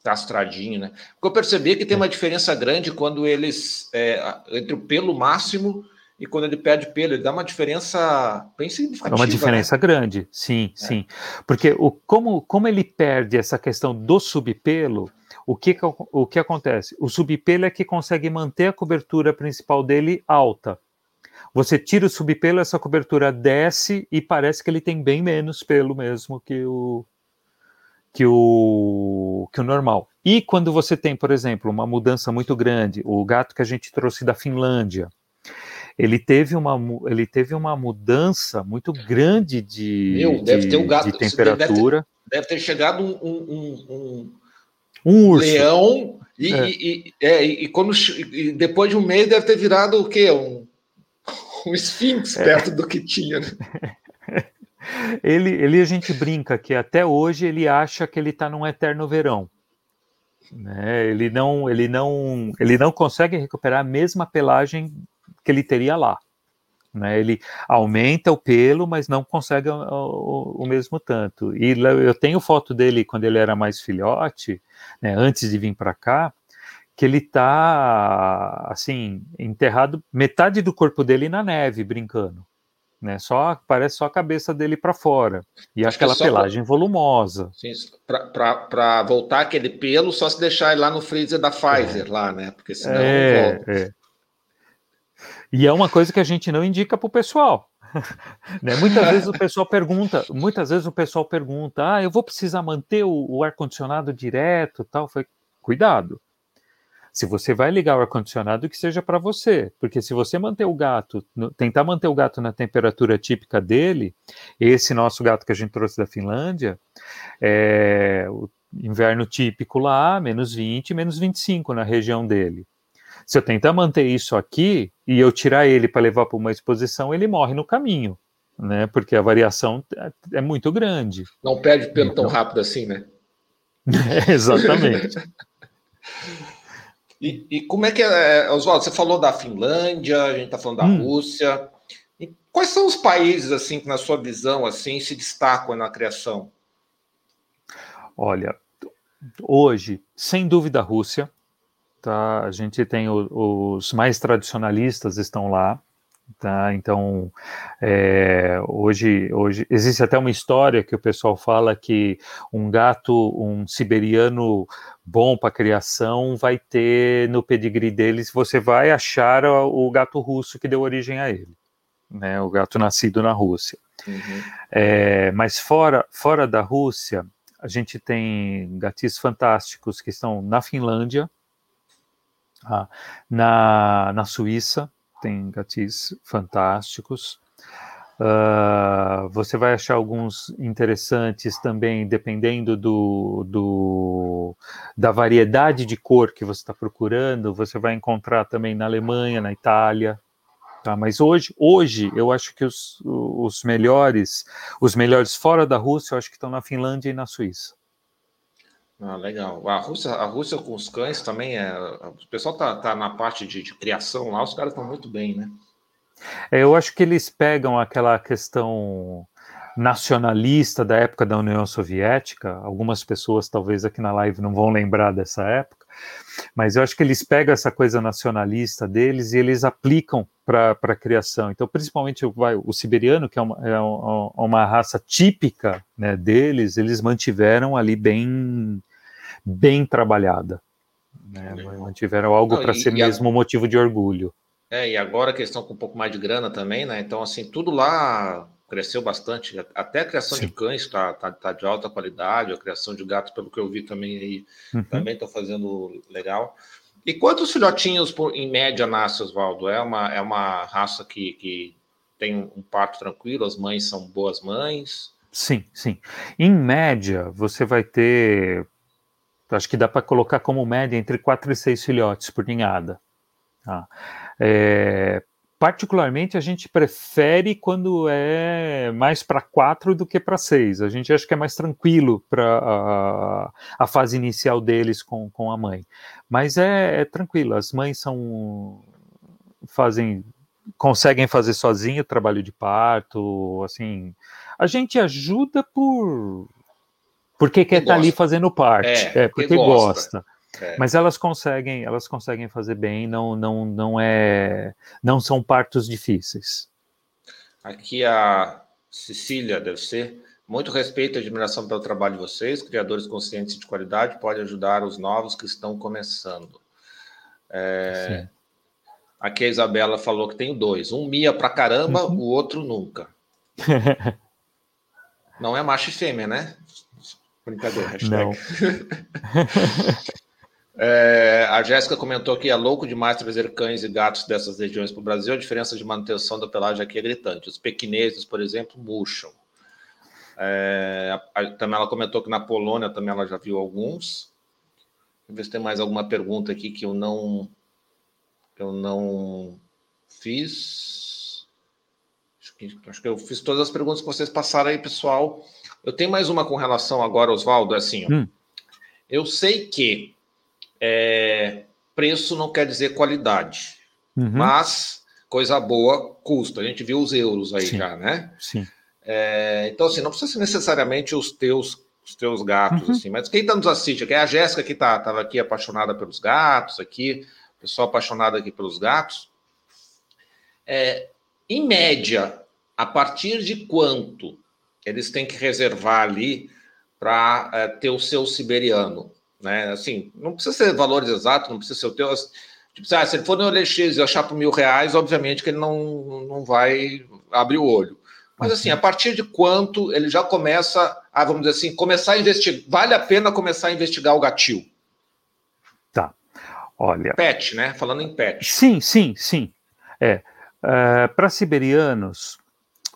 A: castradinho, né? Porque eu percebi que tem uma diferença grande quando eles, é, entre o pelo máximo e quando ele perde pelo, ele dá uma diferença bem significativa.
B: É uma diferença
A: né?
B: grande, sim, é. sim. Porque o, como, como ele perde essa questão do subpelo, o que, o que acontece? O subpelo é que consegue manter a cobertura principal dele alta. Você tira o subpelo, essa cobertura desce e parece que ele tem bem menos pelo mesmo que o, que o, que o normal. E quando você tem, por exemplo, uma mudança muito grande, o gato que a gente trouxe da Finlândia, ele teve uma, ele teve uma mudança muito grande de,
A: Meu, deve
B: de,
A: ter um gato,
B: de temperatura.
A: Deve ter, deve ter chegado um, um, um,
B: um urso.
A: leão e, é. E, é, e, quando, e depois de um mês deve ter virado o quê? Um, um esfinx é. perto do que tinha. Né?
B: ele, ele a gente brinca que até hoje ele acha que ele está num eterno verão. Né? Ele não, ele não, ele não consegue recuperar a mesma pelagem que ele teria lá. Né? Ele aumenta o pelo, mas não consegue o, o, o, mesmo tanto. E eu tenho foto dele quando ele era mais filhote, né, antes de vir para cá, que ele está assim enterrado metade do corpo dele na neve brincando, né? Só parece só a cabeça dele para fora e Acho aquela pelagem pra... volumosa.
A: Para voltar aquele pelo, só se deixar ele lá no freezer da Pfizer é. lá, né? Porque senão
B: é, volta. É. E é uma coisa que a gente não indica para o pessoal. né? Muitas vezes o pessoal pergunta, muitas vezes o pessoal pergunta, ah, eu vou precisar manter o, o ar-condicionado direto, tal. Foi cuidado. Se você vai ligar o ar-condicionado, que seja para você, porque se você manter o gato, no, tentar manter o gato na temperatura típica dele, esse nosso gato que a gente trouxe da Finlândia, é, o inverno típico lá, menos 20, menos 25 na região dele. Se eu tentar manter isso aqui e eu tirar ele para levar para uma exposição, ele morre no caminho, né? Porque a variação é, é muito grande.
A: Não perde pelo então... tão rápido assim, né?
B: É, exatamente.
A: e, e, como é que é, Oswaldo? Você falou da Finlândia, a gente está falando da hum. Rússia. E quais são os países assim que, na sua visão, assim, se destacam na criação?
B: Olha, hoje, sem dúvida, a Rússia. Tá? A gente tem o, os mais tradicionalistas estão lá, tá? Então, é, hoje, hoje existe até uma história que o pessoal fala que um gato, um siberiano bom para criação, vai ter no pedigree deles, você vai achar o, gato russo que deu origem a ele, né? O gato nascido na Rússia. Uhum. É, mas fora, fora da Rússia, a gente tem gatis fantásticos que estão na Finlândia, ah, na, na Suíça tem gatis fantásticos. Uh, você vai achar alguns interessantes também, dependendo do, do, da variedade de cor que você está procurando. Você vai encontrar também na Alemanha, na Itália. Tá? Mas hoje, hoje eu acho que os, os melhores, os melhores fora da Rússia, eu acho que estão na Finlândia e na Suíça.
A: Ah, legal. A Rússia, a Rússia com os cães também é. O pessoal tá, tá na parte de, de criação lá, os caras estão muito bem, né?
B: É, eu acho que eles pegam aquela questão nacionalista da época da União Soviética. Algumas pessoas, talvez aqui na live, não vão lembrar dessa época, mas eu acho que eles pegam essa coisa nacionalista deles e eles aplicam para a criação. Então, principalmente vai, o siberiano, que é uma, é uma raça típica né, deles, eles mantiveram ali bem, bem trabalhada. Né, mantiveram algo para ser mesmo a... motivo de orgulho.
A: É, e agora a questão com um pouco mais de grana também, né? Então, assim, tudo lá cresceu bastante. Até a criação Sim. de cães está tá, tá de alta qualidade, a criação de gatos, pelo que eu vi também aí, uhum. também está fazendo legal. E quantos filhotinhos por, em média nasce, Oswaldo? É uma, é uma raça que, que tem um parto tranquilo, as mães são boas mães?
B: Sim, sim. Em média, você vai ter. Acho que dá para colocar como média entre 4 e 6 filhotes por ninhada. Tá? É, particularmente a gente prefere quando é mais para quatro do que para seis. A gente acha que é mais tranquilo para a, a, fase inicial deles com, com a mãe. Mas é, é tranquilo, as mães são fazem conseguem fazer sozinho o trabalho de parto, assim. A gente ajuda por porque quer estar tá ali fazendo parte, é, é porque gosta. gosta. É. Mas elas conseguem, elas conseguem fazer bem, não, não, não é, não são partos difíceis.
A: Aqui a Cecília deve ser muito respeito e admiração pelo trabalho de vocês, criadores conscientes de qualidade, pode ajudar os novos que estão começando. É, aqui a Isabela falou que tem dois, um mia pra caramba, uhum. o outro nunca. Não é macho e fêmea, né? Brincadeira, hashtag. Não. É, a Jéssica comentou que é louco demais trazer cães e gatos dessas regiões para o Brasil. A diferença de manutenção da pelagem aqui é gritante. Os pequineses, por exemplo, murcham. É, a, também ela comentou que na Polônia também ela já viu alguns. Vamos ver se tem mais alguma pergunta aqui que eu não eu não fiz. Acho que, acho que eu fiz todas as perguntas que vocês passaram aí, pessoal. Eu tenho mais uma com relação agora, Oswaldo, é assim, ó. Hum. Eu sei que é, preço não quer dizer qualidade, uhum. mas coisa boa custa. A gente viu os euros aí Sim. já, né?
B: Sim.
A: É, então, assim, não precisa ser necessariamente os teus os teus gatos, uhum. assim, mas quem está nos assiste, que é a Jéssica que tá, estava aqui apaixonada pelos gatos, aqui, pessoal apaixonado aqui pelos gatos. É, em média, a partir de quanto eles têm que reservar ali para é, ter o seu siberiano? Né? Assim, não precisa ser valores exatos, não precisa ser o teu. Tipo, ah, se ele for no OLX e achar por mil reais, obviamente que ele não, não vai abrir o olho. Mas assim, a partir de quanto ele já começa a, vamos dizer assim, começar a investigar, vale a pena começar a investigar o gatil?
B: Tá. Olha.
A: Pet, né? Falando em pet.
B: Sim, sim, sim. É. Uh, Para siberianos,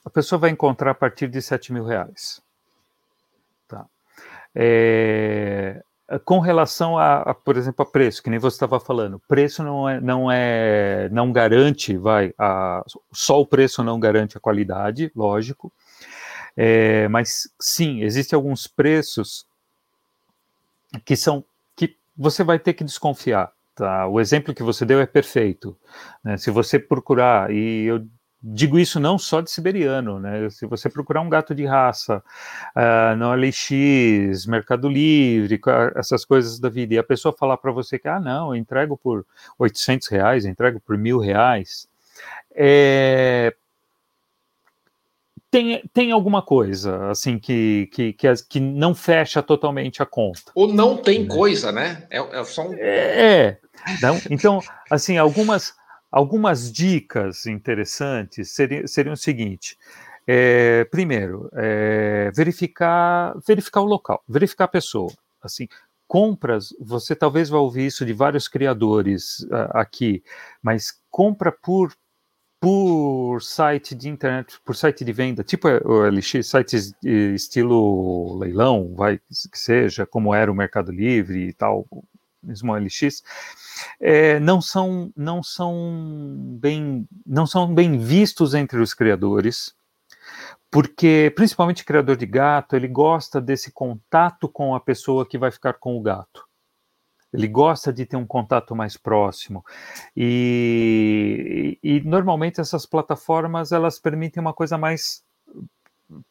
B: a pessoa vai encontrar a partir de 7 mil reais. Tá. É, com relação a, a, por exemplo, a preço, que nem você estava falando, preço não é, não é, não garante, vai, a, só o preço não garante a qualidade, lógico, é, mas sim, existem alguns preços que são que você vai ter que desconfiar. Tá? O exemplo que você deu é perfeito. Né? Se você procurar, e eu digo isso não só de siberiano, né? Se você procurar um gato de raça uh, no LX, Mercado Livre, essas coisas da vida, e a pessoa falar para você que, ah, não, eu entrego por 800 reais, entrego por mil reais, é... tem, tem alguma coisa, assim, que, que, que, que, não fecha totalmente a conta.
A: Ou não tem né? coisa, né? É, é só um...
B: É, é. Não? Então, assim, algumas Algumas dicas interessantes seriam, seriam o seguinte: é, primeiro, é, verificar, verificar o local, verificar a pessoa. Assim, compras, você talvez vá ouvir isso de vários criadores uh, aqui, mas compra por por site de internet, por site de venda, tipo LX, sites estilo leilão, vai que seja, como era o Mercado Livre e tal, mesmo LX, é, não são não são bem não são bem vistos entre os criadores porque principalmente criador de gato, ele gosta desse contato com a pessoa que vai ficar com o gato. Ele gosta de ter um contato mais próximo. E, e, e normalmente essas plataformas elas permitem uma coisa mais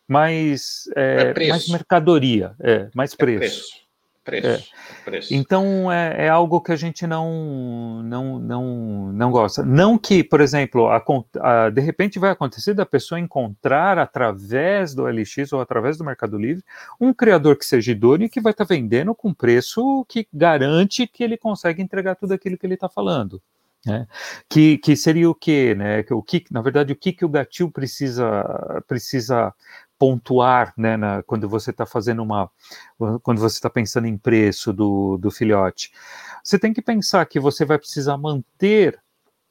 B: mais, é, é mais mercadoria, é, mais é preço.
A: preço. Preço, é. preço.
B: Então é, é, algo que a gente não, não, não, não gosta. Não que, por exemplo, a, a, de repente vai acontecer da pessoa encontrar através do LX ou através do Mercado Livre um criador que seja idôneo e que vai estar tá vendendo com preço que garante que ele consegue entregar tudo aquilo que ele está falando. Né? Que, que seria o que, né? O que, na verdade, o que, que o gatil precisa precisa pontuar, né, na, quando você está fazendo uma, quando você está pensando em preço do, do filhote. Você tem que pensar que você vai precisar manter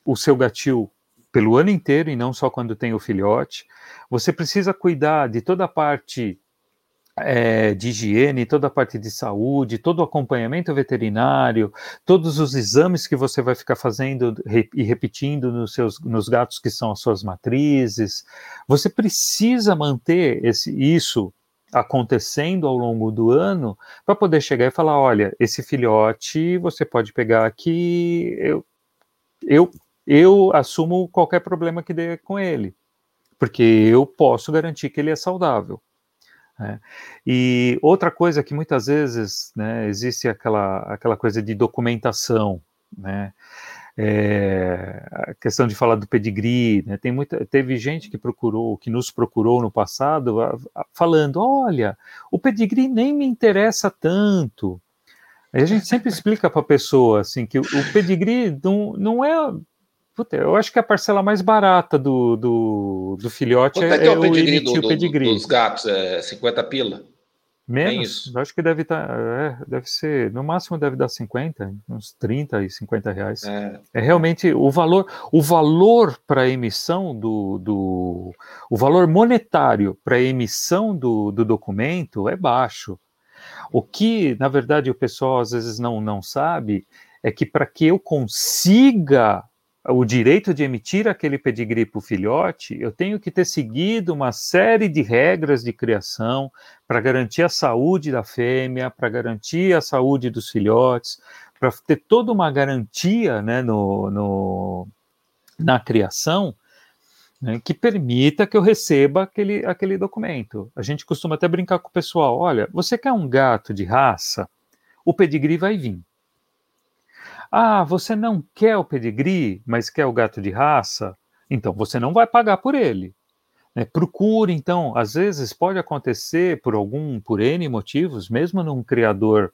B: o seu gatil pelo ano inteiro e não só quando tem o filhote. Você precisa cuidar de toda a parte é, de higiene, toda a parte de saúde, todo o acompanhamento veterinário, todos os exames que você vai ficar fazendo e repetindo nos seus nos gatos que são as suas matrizes. Você precisa manter esse, isso acontecendo ao longo do ano para poder chegar e falar, olha, esse filhote você pode pegar aqui, eu, eu, eu assumo qualquer problema que dê com ele, porque eu posso garantir que ele é saudável. Né? E outra coisa que muitas vezes né, existe aquela, aquela coisa de documentação, né? É, a questão de falar do pedigree, né? Tem muita, teve gente que procurou, que nos procurou no passado, falando: olha, o pedigree nem me interessa tanto. Aí a gente sempre explica para a pessoa assim que o, o pedigree não, não é Puta, eu acho que a parcela mais barata do, do, do filhote
A: Quanto é, é, é o pedigree, do, do, pedigree. dos gatos, é 50 pila?
B: Menos? É acho que deve estar, tá, é, deve ser, no máximo deve dar 50, uns 30 e 50 reais. É, é realmente o valor, o valor para emissão do, do, o valor monetário para emissão do, do documento é baixo. O que, na verdade, o pessoal às vezes não, não sabe é que para que eu consiga o direito de emitir aquele pedigree para o filhote, eu tenho que ter seguido uma série de regras de criação para garantir a saúde da fêmea, para garantir a saúde dos filhotes, para ter toda uma garantia né, no, no na criação né, que permita que eu receba aquele, aquele documento. A gente costuma até brincar com o pessoal: olha, você quer um gato de raça? O pedigree vai vir. Ah, você não quer o pedigree, mas quer o gato de raça? Então você não vai pagar por ele. Né? Procure, então, às vezes pode acontecer por algum, por N motivos, mesmo num criador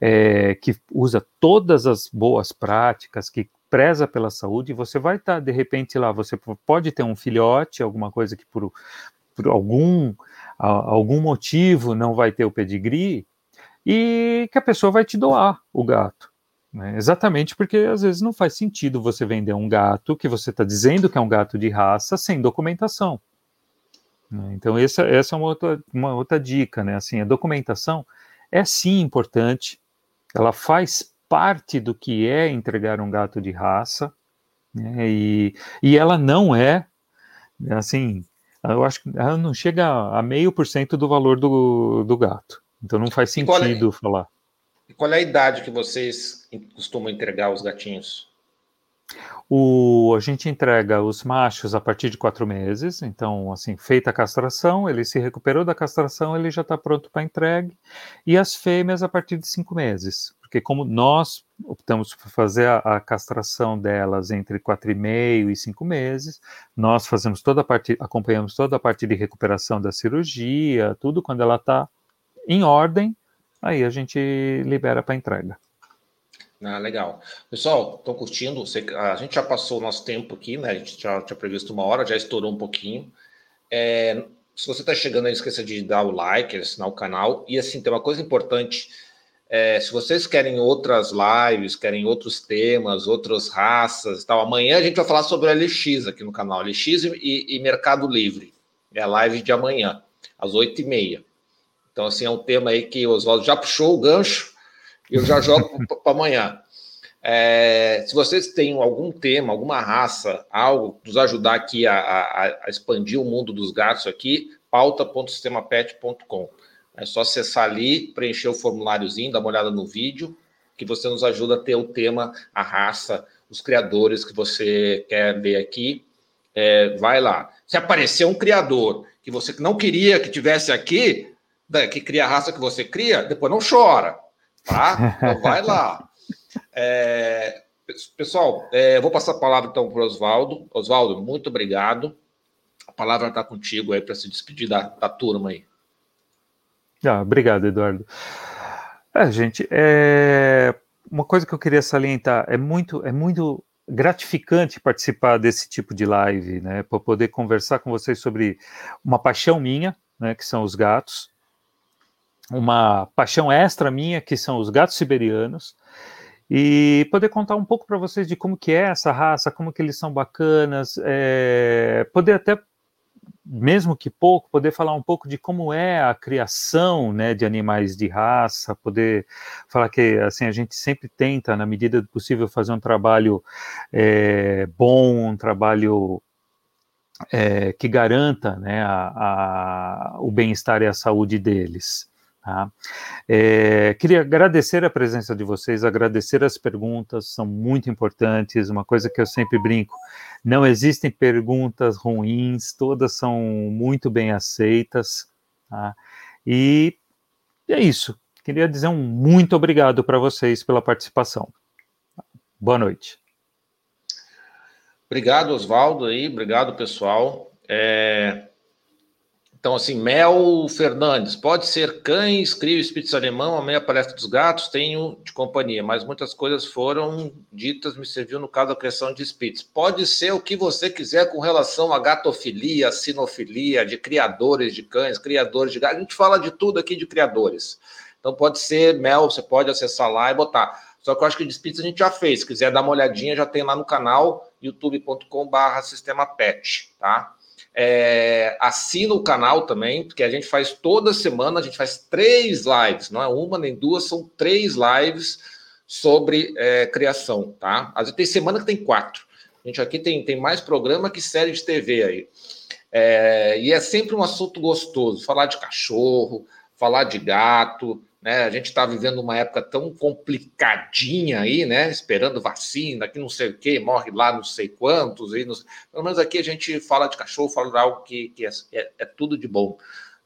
B: é, que usa todas as boas práticas, que preza pela saúde, você vai estar, tá, de repente, lá, você pode ter um filhote, alguma coisa que por, por algum, algum motivo não vai ter o pedigree, e que a pessoa vai te doar o gato. Né? Exatamente porque às vezes não faz sentido você vender um gato que você está dizendo que é um gato de raça sem documentação. Né? Então, essa, essa é uma outra, uma outra dica, né? Assim, a documentação é sim importante, ela faz parte do que é entregar um gato de raça, né? e, e ela não é, assim, eu acho que ela não chega a meio por cento do valor do, do gato. Então não faz sentido é, falar.
A: E qual é a idade que vocês costumam entregar os gatinhos?
B: O, a gente entrega os machos a partir de quatro meses, então, assim, feita a castração, ele se recuperou da castração, ele já está pronto para entregue, e as fêmeas a partir de cinco meses, porque como nós optamos por fazer a, a castração delas entre quatro e meio e cinco meses, nós fazemos toda a parte, acompanhamos toda a parte de recuperação da cirurgia, tudo quando ela está em ordem, aí a gente libera para entrega.
A: Ah, legal. Pessoal, estão curtindo? A gente já passou o nosso tempo aqui, né? A gente já tinha previsto uma hora, já estourou um pouquinho. É, se você está chegando, não esqueça de dar o like, assinar o canal. E assim, tem uma coisa importante. É, se vocês querem outras lives, querem outros temas, outras raças e tal, amanhã a gente vai falar sobre o LX aqui no canal, LX e, e Mercado Livre. É a live de amanhã, às oito e meia. Então, assim, é um tema aí que o Oswaldo já puxou o gancho eu já jogo para amanhã. É, se vocês têm algum tema, alguma raça, algo, nos ajudar aqui a, a, a expandir o mundo dos gatos aqui, pauta.sistemapet.com. É só acessar ali, preencher o formuláriozinho, dar uma olhada no vídeo, que você nos ajuda a ter o tema, a raça, os criadores que você quer ver aqui. É, vai lá. Se aparecer um criador que você não queria que tivesse aqui, que cria a raça que você cria, depois não chora, tá? Então vai lá. É, pessoal, é, vou passar a palavra então para o Oswaldo. Oswaldo, muito obrigado. A palavra está contigo aí para se despedir da, da turma aí.
B: Ah, obrigado, Eduardo. É, gente, é... uma coisa que eu queria salientar é muito, é muito gratificante participar desse tipo de live, né, para poder conversar com vocês sobre uma paixão minha, né, que são os gatos, uma paixão extra minha, que são os gatos siberianos, e poder contar um pouco para vocês de como que é essa raça, como que eles são bacanas, é, poder até mesmo que pouco, poder falar um pouco de como é a criação né, de animais de raça, poder falar que assim a gente sempre tenta, na medida do possível, fazer um trabalho é, bom, um trabalho é, que garanta né, a, a, o bem-estar e a saúde deles. Tá? É, queria agradecer a presença de vocês, agradecer as perguntas, são muito importantes. Uma coisa que eu sempre brinco: não existem perguntas ruins, todas são muito bem aceitas. Tá? E é isso. Queria dizer um muito obrigado para vocês pela participação. Boa noite.
A: Obrigado, Oswaldo, aí, obrigado, pessoal. É, então, assim, Mel Fernandes, pode ser cães, crio espíritos alemão, a meia palestra dos gatos, tenho de companhia, mas muitas coisas foram ditas, me serviu no caso da criação de espíritos. Pode ser o que você quiser com relação à gatofilia, sinofilia, de criadores de cães, criadores de gatos, a gente fala de tudo aqui de criadores. Então, pode ser, Mel, você pode acessar lá e botar. Só que eu acho que de espíritos a gente já fez, se quiser dar uma olhadinha, já tem lá no canal, youtube.com/barra sistema pet, tá? É, assina o canal também, porque a gente faz toda semana, a gente faz três lives, não é uma nem duas, são três lives sobre é, criação, tá? Às vezes tem semana que tem quatro. A gente aqui tem, tem mais programa que série de TV aí. É, e é sempre um assunto gostoso, falar de cachorro, falar de gato, né? A gente está vivendo uma época tão complicadinha aí, né? Esperando vacina, que não sei o que, morre lá não sei quantos. E Pelo menos aqui a gente fala de cachorro, fala de algo que, que é, é, é tudo de bom.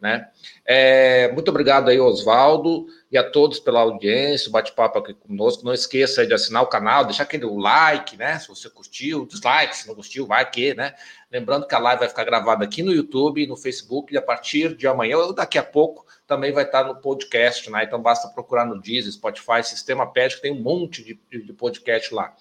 A: Né? É, muito obrigado aí, Oswaldo, e a todos pela audiência, o bate-papo aqui conosco. Não esqueça de assinar o canal, deixar aquele like, né? Se você curtiu, dislike, se não curtiu, vai que, né? Lembrando que a live vai ficar gravada aqui no YouTube, no Facebook, e a partir de amanhã ou daqui a pouco também vai estar no podcast, né? Então basta procurar no Deezer, Spotify, Sistema Pet, que tem um monte de, de podcast lá.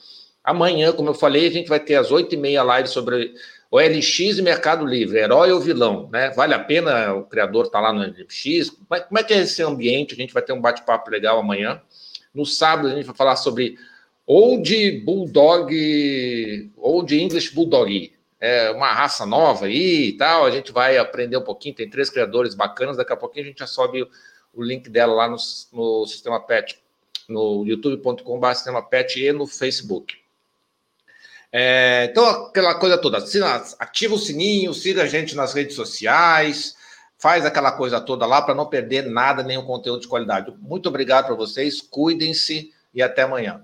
A: Amanhã, como eu falei, a gente vai ter às oito e meia live sobre OLX e Mercado Livre, herói ou vilão, né? Vale a pena o criador estar tá lá no OLX? Como é que é esse ambiente? A gente vai ter um bate-papo legal amanhã. No sábado, a gente vai falar sobre Old Bulldog, Old English Bulldog, é, uma raça nova aí e tal. A gente vai aprender um pouquinho. Tem três criadores bacanas. Daqui a pouquinho a gente já sobe o link dela lá no, no Sistema Pet, no youtube.com.br Sistema Pet e no Facebook. É, então, aquela coisa toda. Ativa o sininho, siga a gente nas redes sociais, faz aquela coisa toda lá para não perder nada, nenhum conteúdo de qualidade. Muito obrigado para vocês, cuidem-se e até amanhã.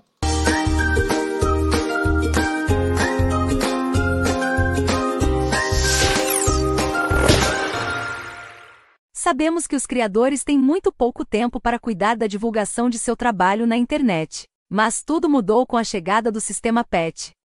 C: Sabemos que os criadores têm muito pouco tempo para cuidar da divulgação de seu trabalho na internet. Mas tudo mudou com a chegada do sistema PET,